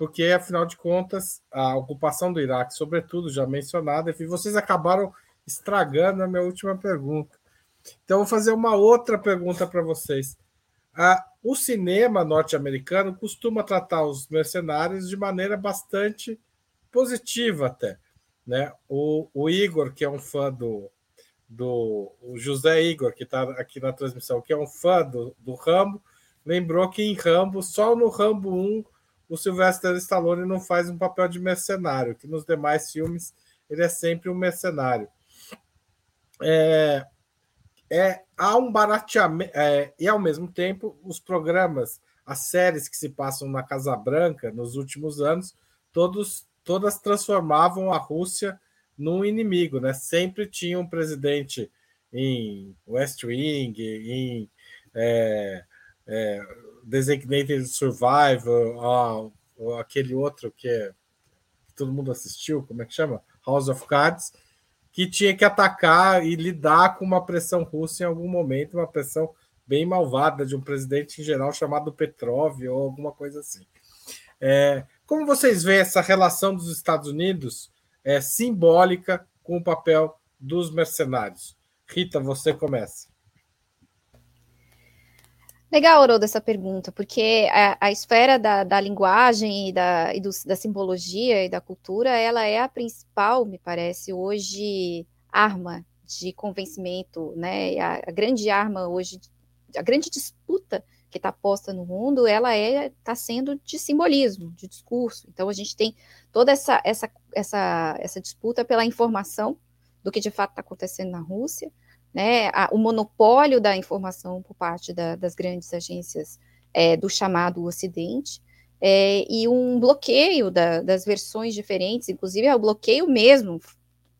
Speaker 1: porque, afinal de contas, a ocupação do Iraque, sobretudo, já mencionada, e vocês acabaram estragando a minha última pergunta. Então, vou fazer uma outra pergunta para vocês. Ah, o cinema norte-americano costuma tratar os mercenários de maneira bastante positiva, até. Né? O, o Igor, que é um fã do, do José Igor, que está aqui na transmissão, que é um fã do, do Rambo, lembrou que em Rambo, só no Rambo 1, o Sylvester Stallone não faz um papel de mercenário, que nos demais filmes ele é sempre um mercenário. é, é, há um barateamento, é, e ao mesmo tempo, os programas, as séries que se passam na Casa Branca nos últimos anos, todos, todas transformavam a Rússia num inimigo, né? Sempre tinha um presidente em West Wing, em é, é, Designated Survivor, ó, aquele outro que, é, que todo mundo assistiu, como é que chama? House of Cards, que tinha que atacar e lidar com uma pressão russa em algum momento, uma pressão bem malvada de um presidente em geral chamado Petrov ou alguma coisa assim. É, como vocês veem essa relação dos Estados Unidos é, simbólica com o papel dos mercenários? Rita, você começa.
Speaker 3: Legal, Haroldo, essa pergunta, porque a, a esfera da, da, linguagem e, da, e do, da simbologia e da cultura, ela é a principal, me parece, hoje, arma de convencimento, né? A, a grande arma hoje, a grande disputa que está posta no mundo, ela é está sendo de simbolismo, de discurso. Então a gente tem toda essa essa essa essa disputa pela informação do que de fato está acontecendo na Rússia, né, a, o monopólio da informação por parte da, das grandes agências é, do chamado Ocidente, é, e um bloqueio da, das versões diferentes, inclusive é o bloqueio mesmo,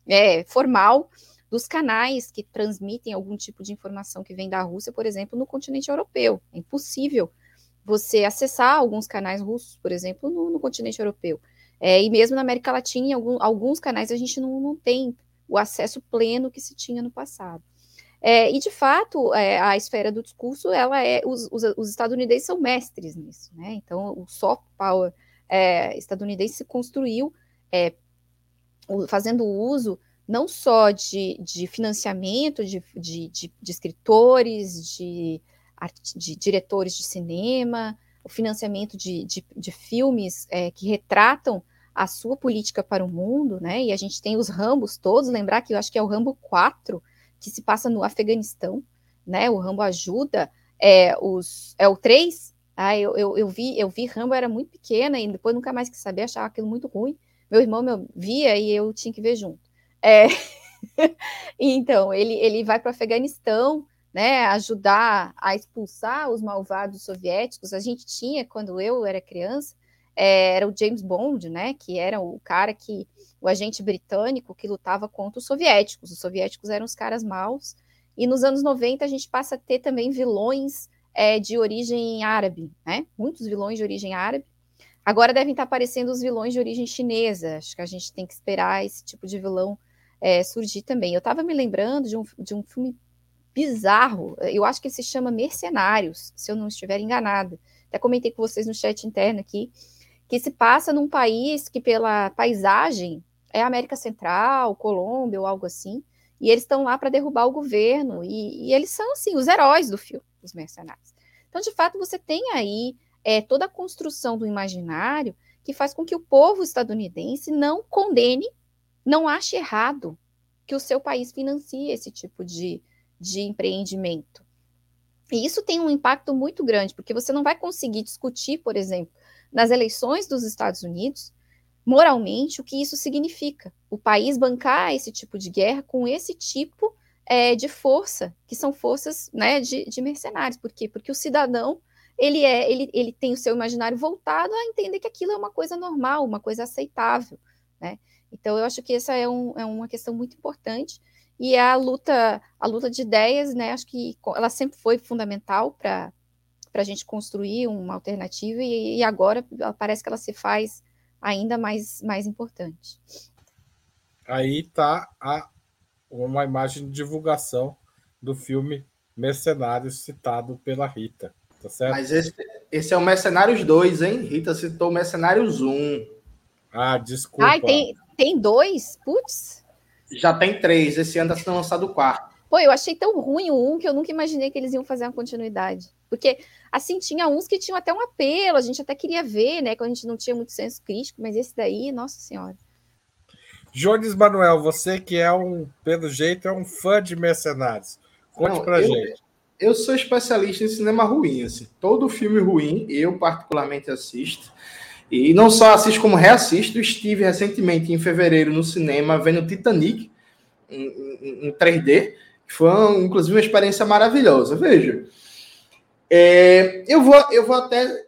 Speaker 3: é, formal, dos canais que transmitem algum tipo de informação que vem da Rússia, por exemplo, no continente europeu. É impossível você acessar alguns canais russos, por exemplo, no, no continente europeu. É, e mesmo na América Latina, em algum, alguns canais a gente não, não tem o acesso pleno que se tinha no passado. É, e, de fato, é, a esfera do discurso, ela é, os, os, os, estadunidenses são mestres nisso, né? Então, o soft power é, estadunidense se construiu é, fazendo uso não só de, de financiamento de, de, de, de escritores, de, de, diretores de cinema, o financiamento de, de, filmes é, que retratam a sua política para o mundo, né? E a gente tem os Rambos todos, lembrar que eu acho que é o Rambo 4, que se passa no Afeganistão, né? O Rambo ajuda é, os, é o 3. Ah, eu, eu, eu, vi, eu vi Rambo, era muito pequena e depois nunca mais quis saber, achava aquilo muito ruim. Meu irmão meu, via e eu tinha que ver junto. É, [LAUGHS] então, ele, ele vai para o Afeganistão, né, ajudar a expulsar os malvados soviéticos. A gente tinha, quando eu era criança, é, era o James Bond, né, que era o cara que o agente britânico que lutava contra os soviéticos. Os soviéticos eram os caras maus. E nos anos 90 a gente passa a ter também vilões é, de origem árabe, né? Muitos vilões de origem árabe. Agora devem estar aparecendo os vilões de origem chinesa. Acho que a gente tem que esperar esse tipo de vilão é, surgir também. Eu estava me lembrando de um, de um filme bizarro. Eu acho que ele se chama Mercenários, se eu não estiver enganada. Até comentei com vocês no chat interno aqui, que se passa num país que, pela paisagem, é América Central, Colômbia ou algo assim, e eles estão lá para derrubar o governo, e, e, eles são, assim, os heróis do filme, os mercenários. Então, de fato, você tem aí é, toda a construção do imaginário que faz com que o povo estadunidense não condene, não ache errado que o seu país financie esse tipo de, de empreendimento. E isso tem um impacto muito grande, porque você não vai conseguir discutir, por exemplo, nas eleições dos Estados Unidos, moralmente o que isso significa. O país bancar esse tipo de guerra com esse tipo é, de força, que são forças né, de, de, mercenários. Por quê? Porque o cidadão ele, é, ele, ele tem o seu imaginário voltado a entender que aquilo é uma coisa normal, uma coisa aceitável. Né? Então, eu acho que essa é, um, é uma questão muito importante. E a luta, a luta de ideias, né, acho que ela sempre foi fundamental para a gente construir uma alternativa, e, e agora parece que ela se faz ainda mais, mais importante.
Speaker 1: Aí está uma imagem de divulgação do filme Mercenários citado pela Rita. Tá certo?
Speaker 4: Mas esse, esse é o Mercenários 2, hein? Rita citou Mercenários 1.
Speaker 1: Ah, desculpa.
Speaker 3: Ai, tem, tem dois? Putz.
Speaker 4: Já tem três. Esse ano está sendo lançado o quarto.
Speaker 3: Pô, eu achei tão ruim o um que eu nunca imaginei que eles iam fazer uma continuidade. Porque Assim, tinha uns que tinham até um apelo, a gente até queria ver, né? Quando a gente não tinha muito senso crítico, mas esse daí, nossa senhora.
Speaker 1: Jones Manuel, você que é um, pelo jeito, é um fã de mercenários. Conte não, pra
Speaker 4: eu,
Speaker 1: gente.
Speaker 4: Eu sou especialista em cinema ruim, assim. Todo filme ruim, eu particularmente assisto. E não só assisto, como reassisto. Estive recentemente, em fevereiro, no cinema, vendo Titanic, em, em 3D, que foi, uma, inclusive, uma experiência maravilhosa. Veja, é, eu, vou, eu vou até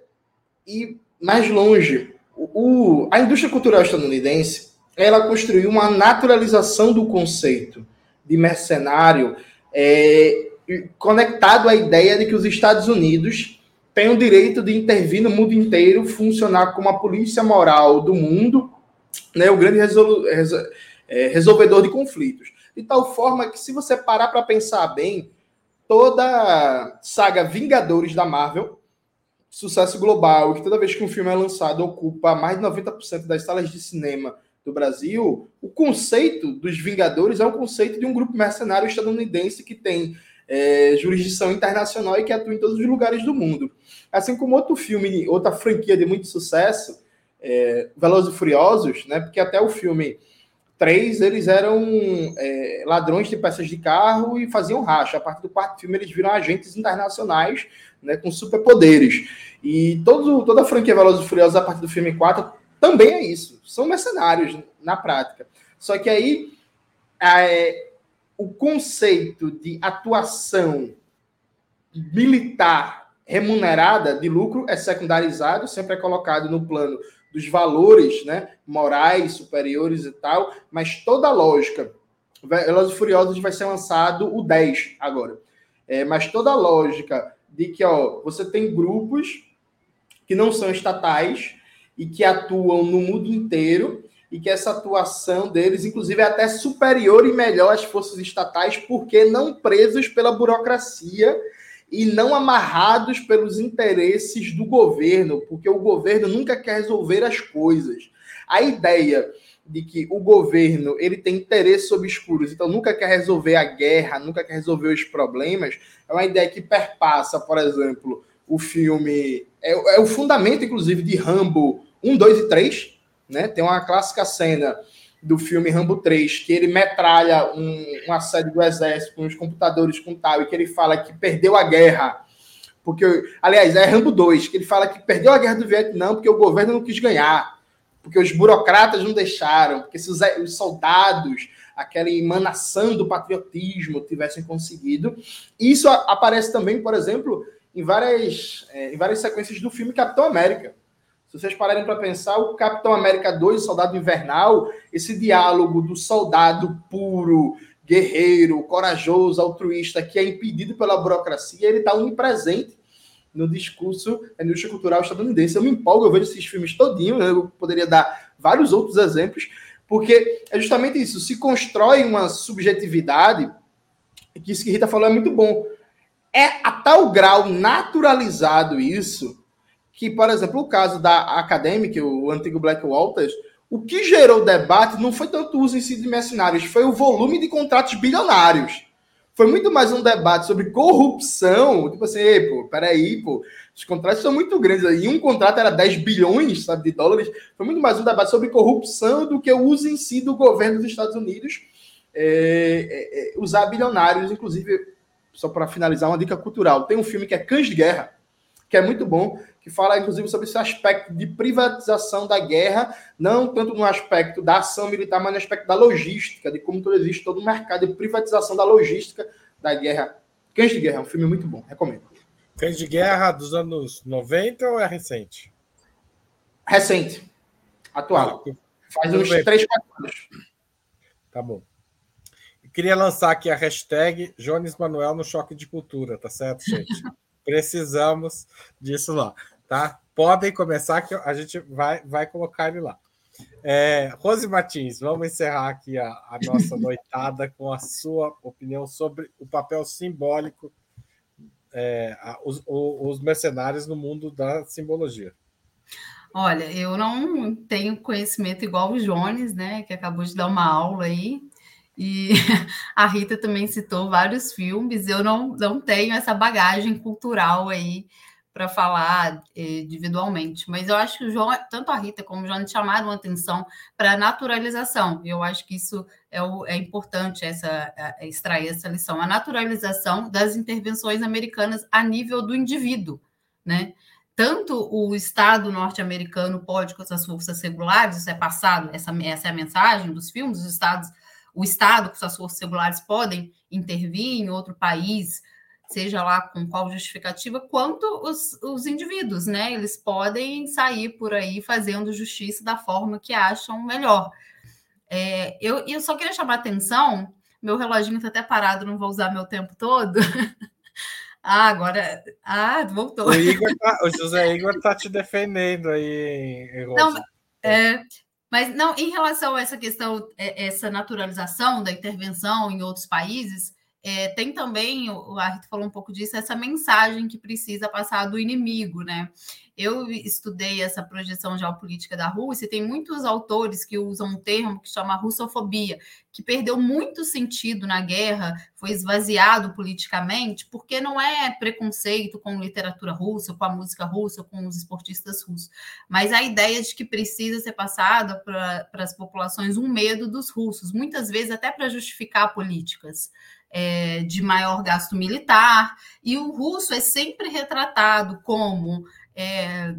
Speaker 4: ir mais longe. O, a indústria cultural estadunidense ela construiu uma naturalização do conceito de mercenário é, conectado à ideia de que os Estados Unidos têm o direito de intervir no mundo inteiro, funcionar como a polícia moral do mundo, né, o grande resolu resol é, resolvedor de conflitos. De tal forma que, se você parar para pensar bem, toda saga Vingadores da Marvel, sucesso global, que toda vez que um filme é lançado ocupa mais de 90% das salas de cinema do Brasil, o conceito dos Vingadores é um conceito de um grupo mercenário estadunidense que tem é, jurisdição internacional e que atua em todos os lugares do mundo. Assim como outro filme, outra franquia de muito sucesso, é, Velozes e Furiosos, né? Porque até o filme 3, eles eram é, ladrões de peças de carro e faziam racha. A partir do quarto filme, eles viram agentes internacionais né, com superpoderes. E todo, toda a franquia Velozes e Furiosos, a partir do filme 4, também é isso. São mercenários na prática. Só que aí é, o conceito de atuação militar remunerada de lucro é secundarizado, sempre é colocado no plano dos valores né, morais superiores e tal, mas toda a lógica. Velozes e Furiosos vai ser lançado o 10 agora. É, mas toda a lógica de que ó, você tem grupos que não são estatais, e que atuam no mundo inteiro e que essa atuação deles, inclusive, é até superior e melhor às forças estatais, porque não presos pela burocracia e não amarrados pelos interesses do governo, porque o governo nunca quer resolver as coisas. A ideia de que o governo ele tem interesses obscuros, então nunca quer resolver a guerra, nunca quer resolver os problemas, é uma ideia que perpassa, por exemplo, o filme. É, é, o fundamento, inclusive, de Rambo 1, 2 e 3. Né? Tem uma clássica cena do filme Rambo 3, que ele metralha um, uma sede do exército com os computadores com tal, e que ele fala que perdeu a guerra. Porque, aliás, é Rambo 2, que ele fala que perdeu a guerra do Vietnã porque o governo não quis ganhar, porque os burocratas não deixaram, porque se os, os soldados, aquela emanação do patriotismo tivessem conseguido. Isso aparece também, por exemplo, em várias, é, em várias sequências do filme Capitão América. Se vocês pararem para pensar, o Capitão América 2, Soldado Invernal, esse diálogo do soldado puro, guerreiro, corajoso, altruísta, que é impedido pela burocracia, ele está onipresente no discurso da indústria cultural estadunidense. Eu me empolgo, eu vejo esses filmes todinhos, né? eu poderia dar vários outros exemplos, porque é justamente isso, se constrói uma subjetividade, que isso que Rita falou é muito bom, é a tal grau naturalizado isso que, por exemplo, o caso da Academic, o antigo Black Walters, o que gerou debate não foi tanto o uso em si de mercenários, foi o volume de contratos bilionários. Foi muito mais um debate sobre corrupção, tipo assim, Ei, pô, peraí, pô, os contratos são muito grandes, e um contrato era 10 bilhões sabe, de dólares, foi muito mais um debate sobre corrupção do que o uso em si do governo dos Estados Unidos é, é, é usar bilionários, inclusive só para finalizar, uma dica cultural. Tem um filme que é Cães de Guerra, que é muito bom, que fala inclusive sobre esse aspecto de privatização da guerra, não tanto no aspecto da ação militar, mas no aspecto da logística, de como todo existe todo o mercado de privatização da logística da guerra. Cães de Guerra é um filme muito bom, recomendo.
Speaker 1: Cães de Guerra dos anos 90 ou é recente?
Speaker 4: Recente. Atual. Faz uns 3, 4 anos.
Speaker 1: Tá bom. Queria lançar aqui a hashtag Jones Manuel no Choque de Cultura, tá certo, gente? [LAUGHS] Precisamos disso lá, tá? Podem começar que a gente vai, vai colocar ele lá. É, Rose Martins, vamos encerrar aqui a, a nossa [LAUGHS] noitada com a sua opinião sobre o papel simbólico é, os, os mercenários no mundo da simbologia.
Speaker 2: Olha, eu não tenho conhecimento igual o Jones, né, que acabou de dar uma aula aí, e [LAUGHS] a Rita também citou vários filmes. Eu não, não tenho essa bagagem cultural aí para falar eh, individualmente, mas eu acho que o João, tanto a Rita como o João chamaram a atenção para a naturalização. Eu acho que isso é, o, é importante essa é extrair essa lição, a naturalização das intervenções americanas a nível do indivíduo, né? Tanto o Estado norte-americano pode com essas forças regulares, isso é passado, essa, essa é a mensagem dos filmes, os estados o Estado, com suas forças regulares, podem intervir em outro país, seja lá com qual justificativa, quanto os, os indivíduos, né? Eles podem sair por aí fazendo justiça da forma que acham melhor. É, eu, eu só queria chamar a atenção, meu reloginho está até parado, não vou usar meu tempo todo. [LAUGHS] ah, agora. Ah, voltou.
Speaker 1: O, Igor [LAUGHS] tá, o José Igor está te defendendo aí,
Speaker 2: Não, é, mas não, em relação a essa questão, é, essa naturalização da intervenção em outros países, é, tem também, o Arthur falou um pouco disso, essa mensagem que precisa passar do inimigo, né? Eu estudei essa projeção geopolítica da Rússia e tem muitos autores que usam um termo que chama russofobia, que perdeu muito sentido na guerra, foi esvaziado politicamente, porque não é preconceito com literatura russa, com a música russa, com os esportistas russos, mas a ideia de que precisa ser passada para as populações um medo dos russos, muitas vezes até para justificar políticas é, de maior gasto militar, e o russo é sempre retratado como é,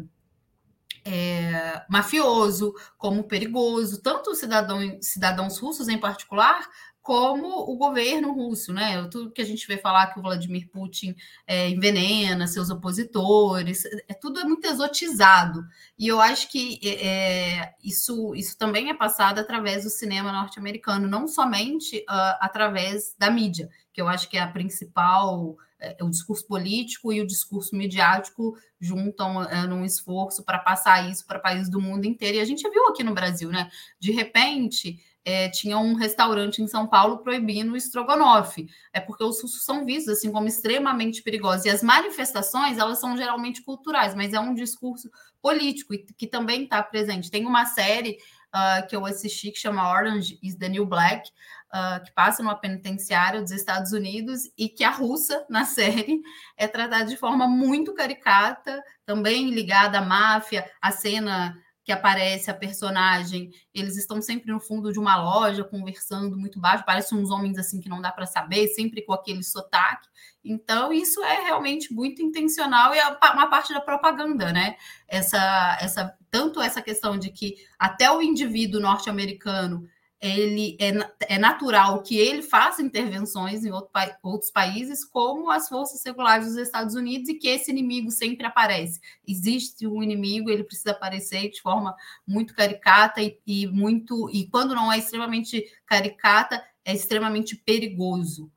Speaker 2: é, mafioso, como perigoso, tanto cidadão, cidadãos russos em particular, como o governo russo, né? Tudo que a gente vê falar que o Vladimir Putin é, envenena seus opositores, é tudo é muito exotizado. E eu acho que é, é isso, isso também é passado através do cinema norte-americano, não somente uh, através da mídia, que eu acho que é a principal é, o discurso político e o discurso midiático juntam é, num esforço para passar isso para países do mundo inteiro. E a gente viu aqui no Brasil, né? De repente, é, tinha um restaurante em São Paulo proibindo o estrogonofe. É porque os russos são vistos assim como extremamente perigosos. E as manifestações, elas são geralmente culturais, mas é um discurso político que também está presente. Tem uma série uh, que eu assisti que chama Orange is the New Black, uh, que passa numa penitenciária dos Estados Unidos e que a russa, na [LAUGHS] série, é tratada de forma muito caricata, também ligada à máfia, a cena que aparece a personagem, eles estão sempre no fundo de uma loja conversando muito baixo, parecem uns homens assim que não dá para saber, sempre com aquele sotaque. Então, isso é realmente muito intencional e é uma parte da propaganda, né? Essa, essa, tanto essa questão de que até o indivíduo norte-americano ele é, é natural que ele faça intervenções em outro, outros países, como as forças seculares dos Estados Unidos, e que esse inimigo sempre aparece. Existe um inimigo, ele precisa aparecer de forma muito caricata e, e muito. E quando não é extremamente caricata, é extremamente perigoso.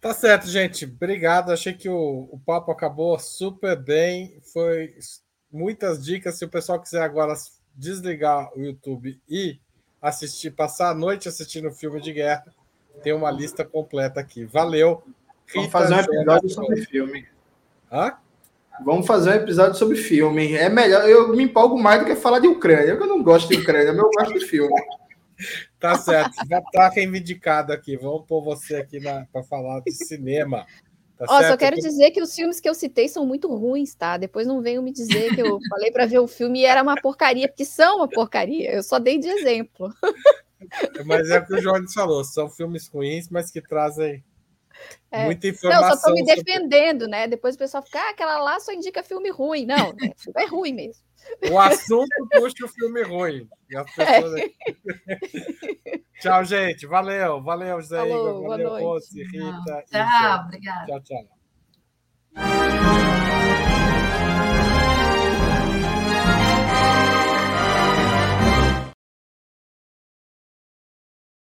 Speaker 1: Tá certo, gente. Obrigado. Achei que o, o papo acabou super bem. Foi muitas dicas. Se o pessoal quiser agora desligar o YouTube e assistir, passar a noite assistindo filme de guerra, tem uma lista completa aqui. Valeu.
Speaker 4: Vamos fazer um episódio sobre filme. Hã? Vamos fazer um episódio sobre filme. É melhor, eu me empolgo mais do que falar de Ucrânia. Eu não gosto de Ucrânia, mas eu gosto de filme.
Speaker 1: Tá certo, já tá reivindicado aqui. Vamos pôr você aqui para falar de cinema.
Speaker 3: Tá Ó, só quero dizer que os filmes que eu citei são muito ruins, tá? Depois não venham me dizer que eu [LAUGHS] falei para ver o filme e era uma porcaria, porque são uma porcaria. Eu só dei de exemplo. [LAUGHS]
Speaker 1: Mas é o que o Jorge falou, são filmes ruins, mas que trazem é. muita informação.
Speaker 3: Não, só estou me defendendo, sobre... né? Depois o pessoal fica, ah, aquela lá só indica filme ruim. Não, né? é ruim mesmo.
Speaker 1: O assunto puxa o filme ruim. Pessoas... É. [LAUGHS] tchau, gente. Valeu, valeu, Zé Falou, Igor. Valeu, Rose, Rita.
Speaker 2: Tchau, obrigada.
Speaker 1: Tchau, tchau.